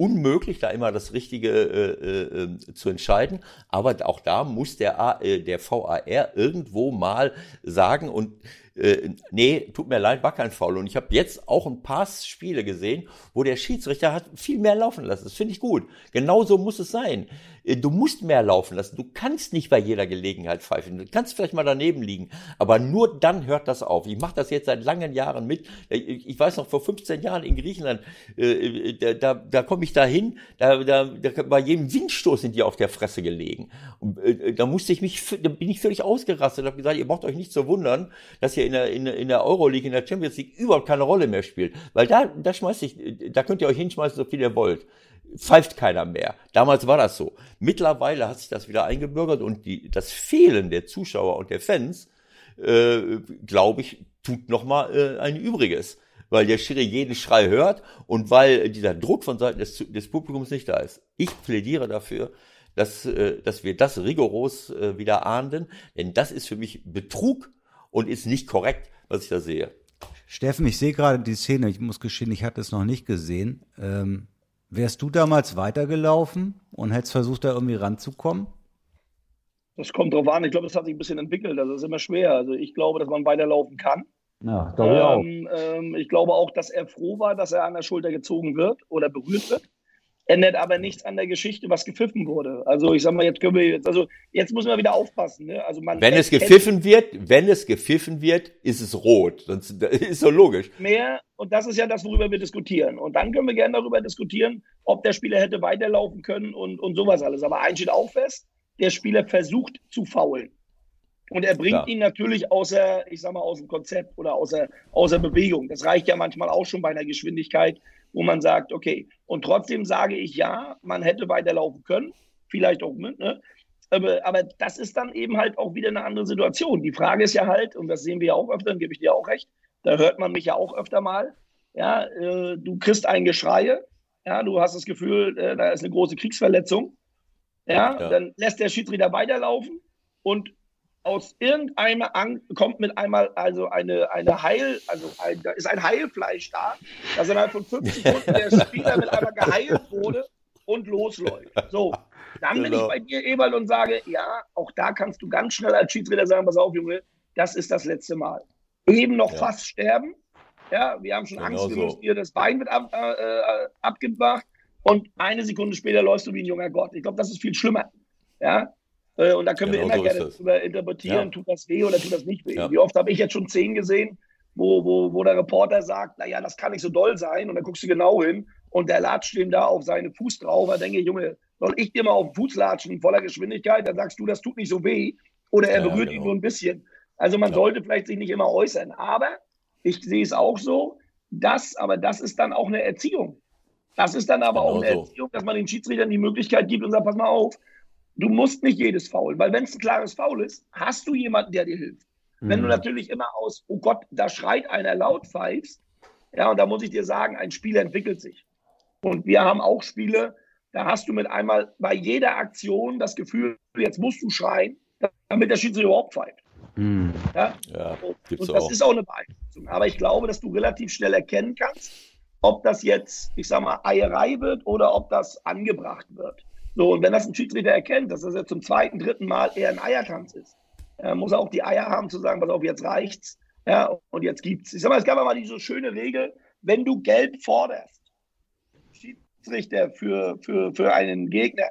Speaker 3: unmöglich, da immer das Richtige äh, äh, zu entscheiden. Aber auch da muss der, äh, der VAR irgendwo mal sagen und äh, nee, tut mir leid, war kein Foul. Und ich habe jetzt auch ein paar Spiele gesehen, wo der Schiedsrichter hat viel mehr laufen lassen. Das finde ich gut. Genauso muss es sein. Äh, du musst mehr laufen lassen. Du kannst nicht bei jeder Gelegenheit pfeifen. Du kannst vielleicht mal daneben liegen, aber nur dann hört das auf. Ich mache das jetzt seit langen Jahren mit. Äh, ich weiß noch, vor 15 Jahren in Griechenland, äh, da, da, da komme ich da hin, da, da, da, bei jedem Windstoß sind die auf der Fresse gelegen. Und, da musste ich mich, da bin ich völlig ausgerastet und habe gesagt, ihr braucht euch nicht zu wundern, dass ihr in der, in, in der Euroleague, in der Champions League überhaupt keine Rolle mehr spielt. Weil da, da schmeißt ich, da könnt ihr euch hinschmeißen, so viel ihr wollt pfeift keiner mehr. Damals war das so. Mittlerweile hat sich das wieder eingebürgert und die, das Fehlen der Zuschauer und der Fans, äh, glaube ich, tut nochmal äh, ein Übriges. Weil der Schiri jeden Schrei hört und weil dieser Druck von Seiten des, des Publikums nicht da ist. Ich plädiere dafür, dass, äh, dass wir das rigoros äh, wieder ahnden, denn das ist für mich Betrug und ist nicht korrekt, was ich da sehe.
Speaker 2: Steffen, ich sehe gerade die Szene, ich muss gestehen, ich hatte es noch nicht gesehen. Ähm, Wärst du damals weitergelaufen und hättest versucht, da irgendwie ranzukommen?
Speaker 4: Das kommt drauf an. Ich glaube, das hat sich ein bisschen entwickelt. Also, das ist immer schwer. Also, ich glaube, dass man weiterlaufen kann.
Speaker 2: Ja,
Speaker 4: glaube ich ähm, auch. Ähm, ich glaube auch, dass er froh war, dass er an der Schulter gezogen wird oder berührt wird ändert aber nichts an der Geschichte, was gepfiffen wurde. Also ich sag mal, jetzt können wir jetzt, also jetzt müssen wir wieder aufpassen. Ne? Also man
Speaker 3: wenn es gepfiffen wird, wenn es gepfiffen wird, ist es rot. Sonst ist so logisch.
Speaker 4: Mehr und das ist ja das, worüber wir diskutieren. Und dann können wir gerne darüber diskutieren, ob der Spieler hätte weiterlaufen können und, und sowas alles. Aber eins steht auch fest: Der Spieler versucht zu faulen. Und er bringt ja. ihn natürlich außer, ich sag mal, aus dem Konzept oder außer, außer Bewegung. Das reicht ja manchmal auch schon bei einer Geschwindigkeit, wo man sagt, okay, und trotzdem sage ich ja, man hätte weiterlaufen können, vielleicht auch mit, ne? Aber, aber das ist dann eben halt auch wieder eine andere Situation. Die Frage ist ja halt, und das sehen wir ja auch öfter, dann gebe ich dir auch recht, da hört man mich ja auch öfter mal, ja, äh, du kriegst ein Geschreie, ja, du hast das Gefühl, äh, da ist eine große Kriegsverletzung, ja, ja, dann lässt der Schiedsrichter weiterlaufen und aus irgendeinem Ang kommt mit einmal also eine, eine Heil, also ein, da ist ein Heilfleisch da, dass innerhalb von fünf Sekunden der Spieler mit einmal geheilt wurde und losläuft. So, dann genau. bin ich bei dir, Ewald, und sage, ja, auch da kannst du ganz schnell als Schiedsrichter sagen, pass auf, Junge, das ist das letzte Mal. Eben noch ja. fast sterben. Ja, wir haben schon genau Angst, wir so. müssen dir das Bein mit ab, äh, äh, abgemacht und eine Sekunde später läufst du wie ein junger Gott. Ich glaube, das ist viel schlimmer. Ja, und da können genau wir immer so gerne drüber interpretieren, ja. tut das weh oder tut das nicht weh. Ja. Wie oft habe ich jetzt schon Szenen gesehen, wo, wo, wo der Reporter sagt, naja, das kann nicht so doll sein. Und dann guckst du genau hin und der latscht ihm da auf seinen Fuß drauf. Da denke ich, Junge, soll ich dir mal auf den Fuß latschen voller Geschwindigkeit? Dann sagst du, das tut nicht so weh. Oder er ja, berührt genau. ihn nur ein bisschen. Also man sollte vielleicht sich nicht immer äußern. Aber ich sehe es auch so, dass, aber das ist dann auch eine Erziehung. Das ist dann aber genau auch eine so. Erziehung, dass man den Schiedsrichtern die Möglichkeit gibt und sagt, pass mal auf, Du musst nicht jedes Foul, weil wenn es ein klares Foul ist, hast du jemanden, der dir hilft. Mhm. Wenn du mhm. natürlich immer aus, oh Gott, da schreit einer laut pfeifst, ja, und da muss ich dir sagen, ein Spiel entwickelt sich. Und wir haben auch Spiele, da hast du mit einmal bei jeder Aktion das Gefühl, jetzt musst du schreien, damit der Schiedsrichter überhaupt pfeift. Mhm. Ja? ja und das auch. ist auch eine Beeinflussung. Aber ich glaube, dass du relativ schnell erkennen kannst, ob das jetzt, ich sag mal, Eierei wird oder ob das angebracht wird. So, und wenn das ein Schiedsrichter erkennt, dass das jetzt zum zweiten, dritten Mal eher ein Eiertanz ist, äh, muss er auch die Eier haben zu sagen, pass auf, jetzt reicht's. Ja, und jetzt gibt's. Ich sag mal, es gab aber diese schöne Regel, wenn du gelb forderst, Schiedsrichter für, für, für einen Gegner,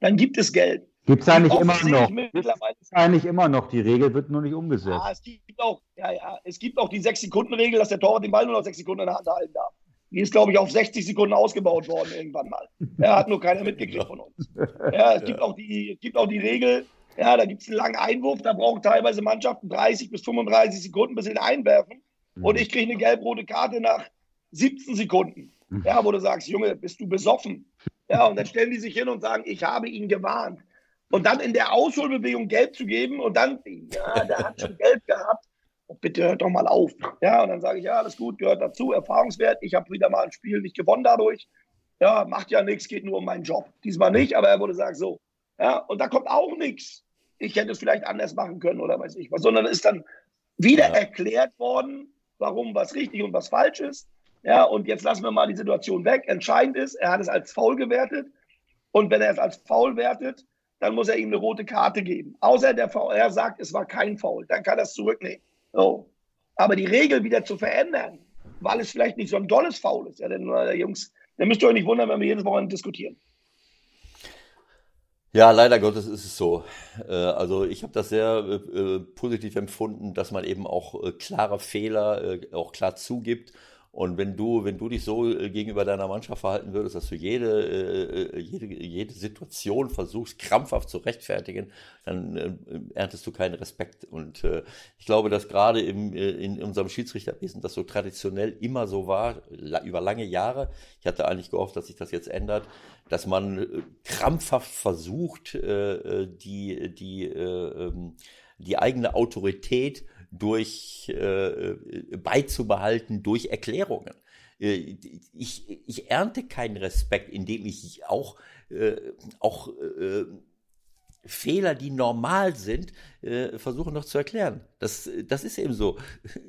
Speaker 4: dann gibt es gelb.
Speaker 2: Gibt es eigentlich immer noch? Gibt es eigentlich immer noch? Die Regel wird nur nicht umgesetzt.
Speaker 4: Ja, es gibt auch, ja, ja, es gibt auch die Sechs-Sekunden-Regel, dass der Torwart den Ball nur noch sechs Sekunden in der Hand halten darf. Die ist, glaube ich, auf 60 Sekunden ausgebaut worden irgendwann mal. Ja, hat nur keiner mitgekriegt von uns. Ja, es gibt auch die, gibt auch die Regel, ja, da gibt es einen langen Einwurf, da brauchen teilweise Mannschaften 30 bis 35 Sekunden, bis sie ihn einwerfen. Und ich kriege eine gelb-rote Karte nach 17 Sekunden. Ja, wo du sagst, Junge, bist du besoffen? Ja, und dann stellen die sich hin und sagen, ich habe ihn gewarnt. Und dann in der Ausholbewegung gelb zu geben und dann, ja, der hat schon gelb gehabt bitte hört doch mal auf. Ja, und dann sage ich, ja, alles gut, gehört dazu, Erfahrungswert. Ich habe wieder mal ein Spiel nicht gewonnen dadurch. Ja, macht ja nichts, geht nur um meinen Job. Diesmal nicht, aber er wurde sagen, so. Ja, und da kommt auch nichts. Ich hätte es vielleicht anders machen können oder weiß ich was, sondern ist dann wieder ja. erklärt worden, warum was richtig und was falsch ist. Ja, und jetzt lassen wir mal die Situation weg. Entscheidend ist, er hat es als faul gewertet. Und wenn er es als faul wertet, dann muss er ihm eine rote Karte geben. Außer der VR sagt, es war kein Foul. Dann kann er es zurücknehmen. So. Aber die Regel wieder zu verändern, weil es vielleicht nicht so ein dolles Foul ist, ja, denn äh, Jungs, dann müsst ihr euch nicht wundern, wenn wir jedes Wochenende diskutieren.
Speaker 3: Ja, leider Gottes ist es so. Äh, also ich habe das sehr äh, positiv empfunden, dass man eben auch klare Fehler auch klar zugibt und wenn du, wenn du dich so äh, gegenüber deiner Mannschaft verhalten würdest, dass du jede, äh, jede, jede Situation versuchst, krampfhaft zu rechtfertigen, dann äh, erntest du keinen Respekt. Und ich glaube, dass gerade im, in unserem Schiedsrichterwesen das so traditionell immer so war, über lange Jahre. Ich hatte eigentlich gehofft, dass sich das jetzt ändert, dass man krampfhaft versucht, die, die, ähm, die eigene Autorität durch äh, beizubehalten durch Erklärungen. Äh, ich, ich ernte keinen Respekt, indem ich auch, äh, auch äh, Fehler, die normal sind, äh, versuchen noch zu erklären. Das, das ist eben so.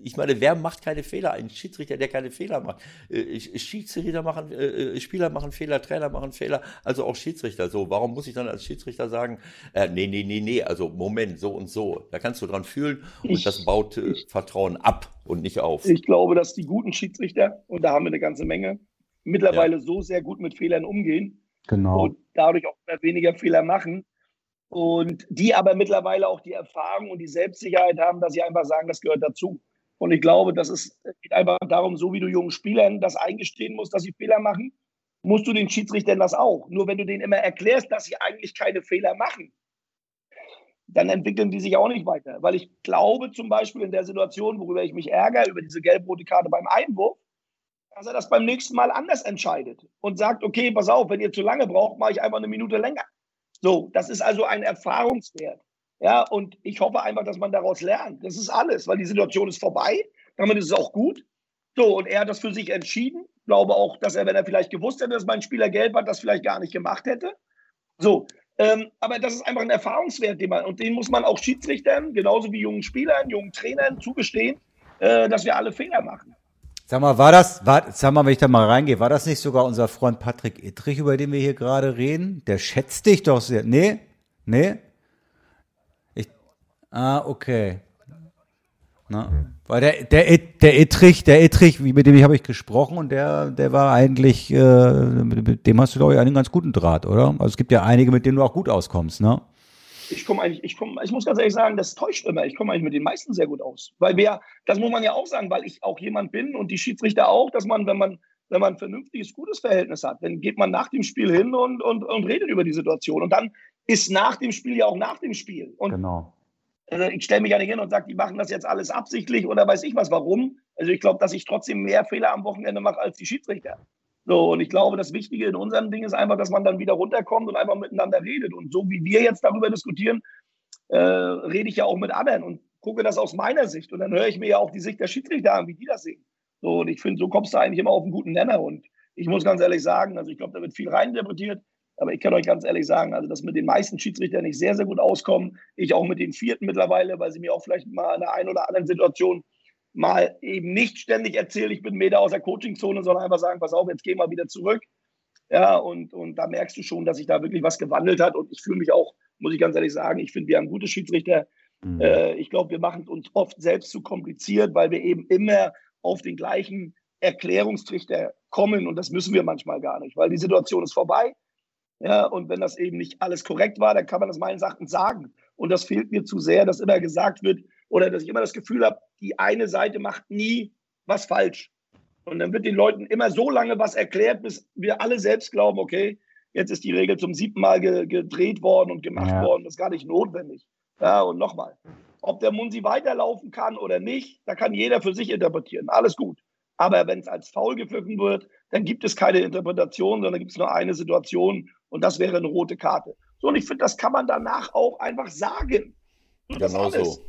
Speaker 3: Ich meine, wer macht keine Fehler? Ein Schiedsrichter, der keine Fehler macht. Äh, Schiedsrichter machen, äh, äh, Spieler machen Fehler, Trainer machen Fehler, also auch Schiedsrichter. So, warum muss ich dann als Schiedsrichter sagen, äh, nee, nee, nee, nee, also Moment, so und so. Da kannst du dran fühlen und ich, das baut äh, ich, Vertrauen ab und nicht auf.
Speaker 4: Ich glaube, dass die guten Schiedsrichter, und da haben wir eine ganze Menge, mittlerweile ja. so sehr gut mit Fehlern umgehen genau. und dadurch auch weniger Fehler machen, und die aber mittlerweile auch die Erfahrung und die Selbstsicherheit haben, dass sie einfach sagen, das gehört dazu. Und ich glaube, das ist, geht einfach darum, so wie du jungen Spielern das eingestehen musst, dass sie Fehler machen, musst du den Schiedsrichtern das auch. Nur wenn du denen immer erklärst, dass sie eigentlich keine Fehler machen, dann entwickeln die sich auch nicht weiter. Weil ich glaube zum Beispiel in der Situation, worüber ich mich ärgere, über diese gelb-rote Karte beim Einwurf, dass er das beim nächsten Mal anders entscheidet und sagt, okay, pass auf, wenn ihr zu lange braucht, mache ich einfach eine Minute länger. So, das ist also ein Erfahrungswert. Ja, und ich hoffe einfach, dass man daraus lernt. Das ist alles, weil die Situation ist vorbei. Damit ist es auch gut. So, und er hat das für sich entschieden. Ich glaube auch, dass er, wenn er vielleicht gewusst hätte, dass mein Spieler gelb hat, das vielleicht gar nicht gemacht hätte. So, ähm, aber das ist einfach ein Erfahrungswert, den man, und den muss man auch Schiedsrichtern, genauso wie jungen Spielern, jungen Trainern zugestehen, äh, dass wir alle Fehler machen.
Speaker 2: Sag mal, war das, war, sag mal, wenn ich da mal reingehe, war das nicht sogar unser Freund Patrick Ittrich, über den wir hier gerade reden? Der schätzt dich doch sehr. Nee? Nee? Ich, ah, okay. Na, weil der, der, der Ittrich, der Ittrich, mit dem habe ich gesprochen und der, der war eigentlich, äh, mit dem hast du, glaube ich, einen ganz guten Draht, oder? Also es gibt ja einige, mit denen du auch gut auskommst, ne?
Speaker 4: Ich komme eigentlich, ich komme, ich muss ganz ehrlich sagen, das täuscht immer. Ich komme eigentlich mit den meisten sehr gut aus. Weil wir, das muss man ja auch sagen, weil ich auch jemand bin und die Schiedsrichter auch, dass man, wenn man, wenn man ein vernünftiges, gutes Verhältnis hat, dann geht man nach dem Spiel hin und, und, und redet über die Situation. Und dann ist nach dem Spiel ja auch nach dem Spiel. Und
Speaker 2: genau.
Speaker 4: Also ich stelle mich ja nicht hin und sage, die machen das jetzt alles absichtlich oder weiß ich was, warum. Also ich glaube, dass ich trotzdem mehr Fehler am Wochenende mache als die Schiedsrichter. So, und ich glaube, das Wichtige in unserem Ding ist einfach, dass man dann wieder runterkommt und einfach miteinander redet. Und so wie wir jetzt darüber diskutieren, äh, rede ich ja auch mit anderen und gucke das aus meiner Sicht. Und dann höre ich mir ja auch die Sicht der Schiedsrichter an, wie die das sehen. So, und ich finde, so kommst du eigentlich immer auf einen guten Nenner. Und ich muss ganz ehrlich sagen, also ich glaube, da wird viel reininterpretiert. Aber ich kann euch ganz ehrlich sagen, also dass mit den meisten Schiedsrichtern nicht sehr, sehr gut auskommen. Ich auch mit den vierten mittlerweile, weil sie mir auch vielleicht mal in der einen oder anderen Situation mal eben nicht ständig erzählen, ich bin Meter aus der Coachingzone, sondern einfach sagen, pass auf, jetzt geh mal wieder zurück. Ja, und, und da merkst du schon, dass sich da wirklich was gewandelt hat. Und ich fühle mich auch, muss ich ganz ehrlich sagen, ich finde, wir haben gute Schiedsrichter. Mhm. Äh, ich glaube, wir machen uns oft selbst zu kompliziert, weil wir eben immer auf den gleichen Erklärungstrichter kommen. Und das müssen wir manchmal gar nicht, weil die Situation ist vorbei. Ja, und wenn das eben nicht alles korrekt war, dann kann man das meinen Sachen sagen. Und das fehlt mir zu sehr, dass immer gesagt wird, oder dass ich immer das Gefühl habe, die eine Seite macht nie was falsch. Und dann wird den Leuten immer so lange was erklärt, bis wir alle selbst glauben, okay, jetzt ist die Regel zum siebten Mal ge gedreht worden und gemacht ja. worden. Das ist gar nicht notwendig. Ja, und nochmal, ob der Munsi weiterlaufen kann oder nicht, da kann jeder für sich interpretieren. Alles gut. Aber wenn es als faul gepfiffen wird, dann gibt es keine Interpretation, sondern gibt es nur eine Situation und das wäre eine rote Karte. So, und ich finde, das kann man danach auch einfach sagen.
Speaker 3: Genau so.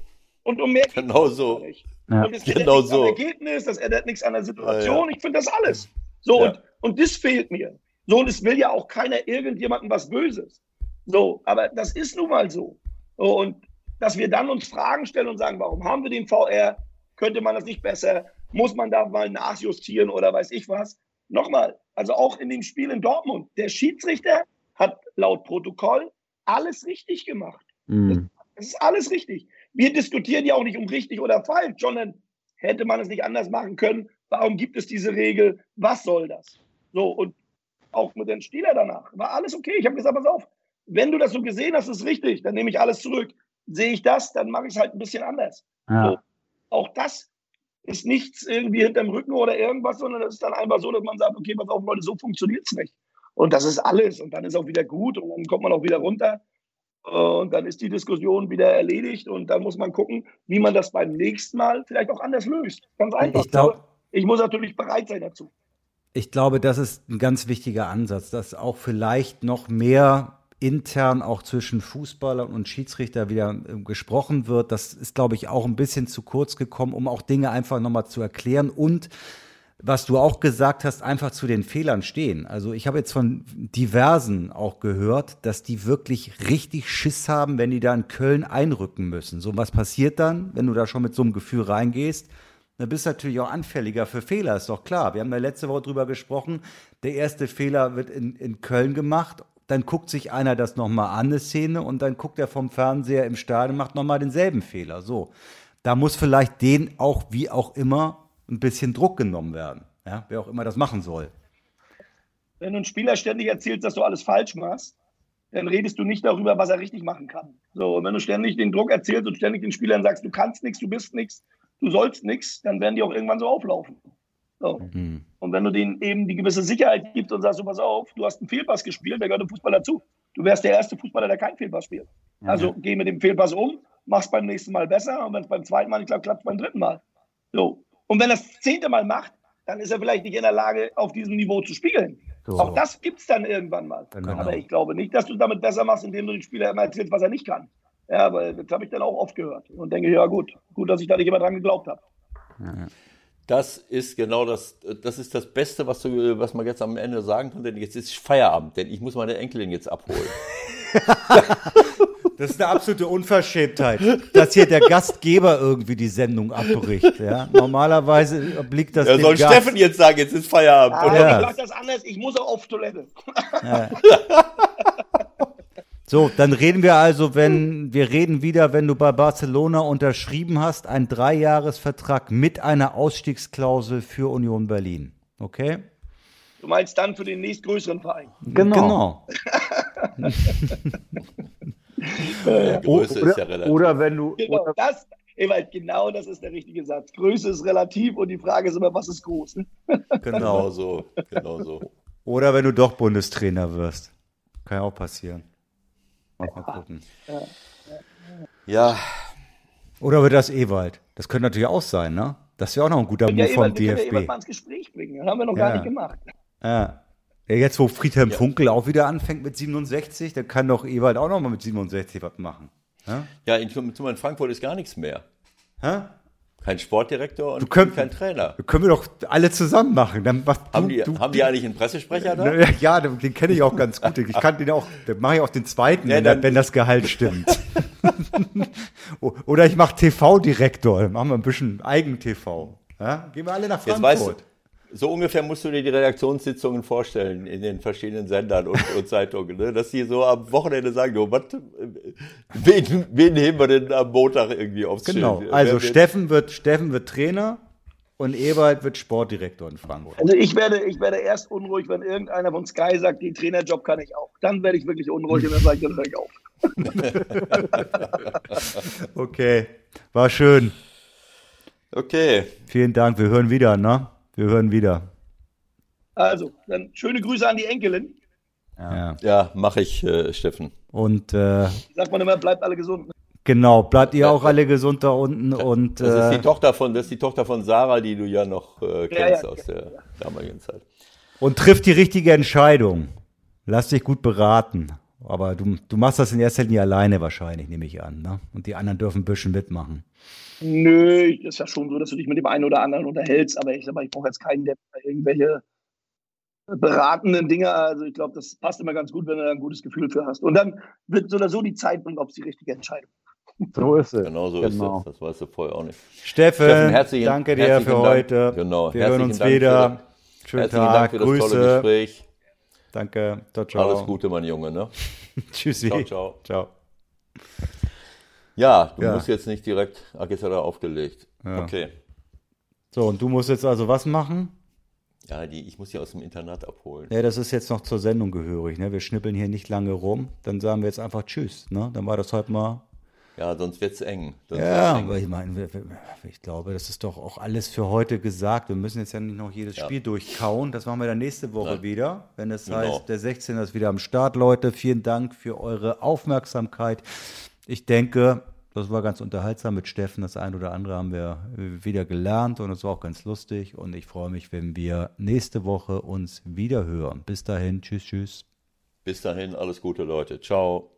Speaker 4: Und um mehr
Speaker 3: genau so.
Speaker 4: Nicht. Ja. Und es genau so. Ergebnis, das ändert nichts an der Situation. Ja, ja. Ich finde das alles. So, und, und das fehlt mir. So, und es will ja auch keiner irgendjemandem was Böses. So, aber das ist nun mal so. so. Und dass wir dann uns Fragen stellen und sagen, warum haben wir den VR? Könnte man das nicht besser? Muss man da mal nachjustieren oder weiß ich was? Nochmal, also auch in dem Spiel in Dortmund, der Schiedsrichter hat laut Protokoll alles richtig gemacht. Mhm. Das, das ist alles richtig. Wir diskutieren ja auch nicht um richtig oder falsch, sondern hätte man es nicht anders machen können? Warum gibt es diese Regel? Was soll das? So, und auch mit den Spieler danach. War alles okay. Ich habe gesagt, pass auf, wenn du das so gesehen hast, ist richtig, dann nehme ich alles zurück. Sehe ich das, dann mache ich es halt ein bisschen anders. Ja. So, auch das ist nichts irgendwie hinterm Rücken oder irgendwas, sondern das ist dann einfach so, dass man sagt, okay, pass auf, Leute, so funktioniert es nicht. Und das ist alles. Und dann ist auch wieder gut und dann kommt man auch wieder runter. Und dann ist die Diskussion wieder erledigt und dann muss man gucken, wie man das beim nächsten Mal vielleicht auch anders löst. Ganz einfach.
Speaker 2: Ich, glaub,
Speaker 4: ich muss natürlich bereit sein dazu.
Speaker 2: Ich glaube, das ist ein ganz wichtiger Ansatz, dass auch vielleicht noch mehr intern auch zwischen Fußballern und Schiedsrichter wieder äh, gesprochen wird. Das ist, glaube ich, auch ein bisschen zu kurz gekommen, um auch Dinge einfach nochmal zu erklären und was du auch gesagt hast, einfach zu den Fehlern stehen. Also ich habe jetzt von diversen auch gehört, dass die wirklich richtig Schiss haben, wenn die da in Köln einrücken müssen. So was passiert dann, wenn du da schon mit so einem Gefühl reingehst? Dann bist du natürlich auch anfälliger für Fehler, ist doch klar. Wir haben ja letzte Woche drüber gesprochen. Der erste Fehler wird in, in Köln gemacht. Dann guckt sich einer das nochmal an, eine Szene, und dann guckt er vom Fernseher im Stadion, macht nochmal denselben Fehler. So. Da muss vielleicht den auch, wie auch immer, ein bisschen Druck genommen werden. Ja, wer auch immer das machen soll.
Speaker 4: Wenn du einen Spieler ständig erzählst, dass du alles falsch machst, dann redest du nicht darüber, was er richtig machen kann. So, und wenn du ständig den Druck erzählst und ständig den Spielern sagst, du kannst nichts, du bist nichts, du sollst nichts, dann werden die auch irgendwann so auflaufen. So. Mhm. Und wenn du denen eben die gewisse Sicherheit gibst und sagst, du pass auf, du hast einen Fehlpass gespielt, der gehört dem Fußball dazu. Du wärst der erste Fußballer, der keinen Fehlpass spielt. Mhm. Also geh mit dem Fehlpass um, mach's beim nächsten Mal besser und wenn es beim zweiten Mal nicht klappt, klappt es beim dritten Mal. So. Und wenn er das zehnte Mal macht, dann ist er vielleicht nicht in der Lage, auf diesem Niveau zu spielen. So. Auch das gibt es dann irgendwann mal. Genau. Aber ich glaube nicht, dass du damit besser machst, indem du den Spieler immer erzählst, was er nicht kann. Ja, aber das habe ich dann auch oft gehört. Und denke, ja gut, gut, dass ich da nicht immer dran geglaubt habe.
Speaker 3: Das ist genau das, das ist das Beste, was, du, was man jetzt am Ende sagen kann, denn jetzt ist Feierabend, denn ich muss meine Enkelin jetzt abholen.
Speaker 2: Das ist eine absolute Unverschämtheit, dass hier der Gastgeber irgendwie die Sendung abbricht. Ja? Normalerweise obliegt das.
Speaker 3: Ja, soll Gast. Steffen jetzt sagen, jetzt ist Feierabend.
Speaker 4: Ah, ja. Ich mach das anders, ich muss auch auf Toilette. Ja.
Speaker 2: So, dann reden wir also, wenn wir reden wieder, wenn du bei Barcelona unterschrieben hast, ein Dreijahresvertrag mit einer Ausstiegsklausel für Union Berlin. Okay?
Speaker 4: Du meinst dann für den nächstgrößeren Verein?
Speaker 2: Genau. genau.
Speaker 3: ja, Größe oder, ist ja relativ.
Speaker 2: Oder wenn du.
Speaker 4: Genau,
Speaker 2: oder,
Speaker 4: das, Ewald, genau das ist der richtige Satz. Größe ist relativ und die Frage ist immer, was ist groß?
Speaker 3: Genau so, genau so.
Speaker 2: Oder wenn du doch Bundestrainer wirst. Kann ja auch passieren. Mal, mal gucken.
Speaker 3: Ja.
Speaker 2: Oder wird das Ewald? Das könnte natürlich auch sein, ne? Das wäre auch noch ein guter Move ja, vom DFB. Wir Ewald
Speaker 4: mal ins Gespräch bringen. Das haben wir noch ja. gar nicht gemacht.
Speaker 2: Ja. Jetzt, wo Friedhelm ja. Funkel auch wieder anfängt mit 67, dann kann doch Ewald auch noch mal mit 67 was machen.
Speaker 3: Ja, ja in, in Frankfurt ist gar nichts mehr.
Speaker 2: Hä?
Speaker 3: Kein Sportdirektor und
Speaker 2: könnt,
Speaker 3: kein Trainer.
Speaker 2: Können wir doch alle zusammen machen. Dann, was,
Speaker 3: haben, du, die, du, haben die eigentlich einen Pressesprecher da?
Speaker 2: Ja, den, kenne ich auch ganz gut. Ich kann den auch, den mache ich auch den zweiten, ja, wenn, wenn, das Gehalt stimmt. Oder ich mache TV-Direktor, machen wir ein bisschen Eigen-TV. Ja? Gehen wir alle nach Frankfurt. Jetzt weißt,
Speaker 3: so ungefähr musst du dir die Redaktionssitzungen vorstellen in den verschiedenen Sendern und, und Zeitungen, ne? dass die so am Wochenende sagen, oh, was, wen, wen heben wir denn am Montag irgendwie aufs
Speaker 2: Genau, Schild? also Steffen wird, Steffen wird Trainer und Ewald wird Sportdirektor in Frankfurt.
Speaker 4: Also ich werde, ich werde erst unruhig, wenn irgendeiner von Sky sagt, den Trainerjob kann ich auch. Dann werde ich wirklich unruhig und dann sage ich, dann höre ich auf.
Speaker 2: okay, war schön.
Speaker 3: Okay.
Speaker 2: Vielen Dank, wir hören wieder, ne? Wir hören wieder.
Speaker 4: Also, dann schöne Grüße an die Enkelin.
Speaker 3: Ja, ja mache ich, äh, Steffen.
Speaker 2: Und äh,
Speaker 4: sagt man immer, bleibt alle gesund. Ne?
Speaker 2: Genau, bleibt ihr auch alle gesund da unten und
Speaker 3: das ist die äh, Tochter von, das ist die Tochter von Sarah, die du ja noch äh, kennst ja, ja, aus der damaligen Zeit.
Speaker 2: Und trifft die richtige Entscheidung. Lass dich gut beraten. Aber du, du machst das in erster Linie alleine wahrscheinlich, nehme ich an. Ne? Und die anderen dürfen ein bisschen mitmachen.
Speaker 4: Nö, das ist ja schon so, dass du dich mit dem einen oder anderen unterhältst, aber ich sag mal, ich brauche jetzt keinen, der irgendwelche beratenden Dinge, also ich glaube, das passt immer ganz gut, wenn du da ein gutes Gefühl für hast. Und dann wird so oder so die Zeit bringen, ob es die richtige Entscheidung
Speaker 2: ist. So ist es.
Speaker 3: Genau so genau. ist es. Das weißt du vorher auch nicht.
Speaker 2: Steffen, Steffen herzlichen, danke dir herzlichen für Dank. heute.
Speaker 3: Genau.
Speaker 2: Wir hören uns Dank wieder.
Speaker 3: Für, Schönen Tag. Dank für das
Speaker 2: Grüße.
Speaker 3: tolle Gespräch.
Speaker 2: Danke. Ciao, ciao.
Speaker 3: Alles Gute, mein Junge. Ne?
Speaker 2: Tschüssi.
Speaker 3: Ciao, ciao.
Speaker 2: Ciao.
Speaker 3: Ja, du ja. musst jetzt nicht direkt, hat er aufgelegt. Ja. Okay.
Speaker 2: So, und du musst jetzt also was machen?
Speaker 3: Ja, die, ich muss sie aus dem Internat abholen.
Speaker 2: Ja, das ist jetzt noch zur Sendung gehörig. Ne? Wir schnippeln hier nicht lange rum. Dann sagen wir jetzt einfach Tschüss. Ne? Dann war das heute mal.
Speaker 3: Ja, sonst wird es eng. Sonst
Speaker 2: ja, eng. aber ich meine, ich glaube, das ist doch auch alles für heute gesagt. Wir müssen jetzt ja nicht noch jedes ja. Spiel durchkauen. Das machen wir dann nächste Woche Nein. wieder. Wenn es genau. heißt, der 16. ist wieder am Start, Leute. Vielen Dank für eure Aufmerksamkeit. Ich denke, das war ganz unterhaltsam mit Steffen. Das ein oder andere haben wir wieder gelernt und es war auch ganz lustig. Und ich freue mich, wenn wir nächste Woche uns wieder hören. Bis dahin, tschüss, tschüss.
Speaker 3: Bis dahin, alles Gute, Leute. Ciao.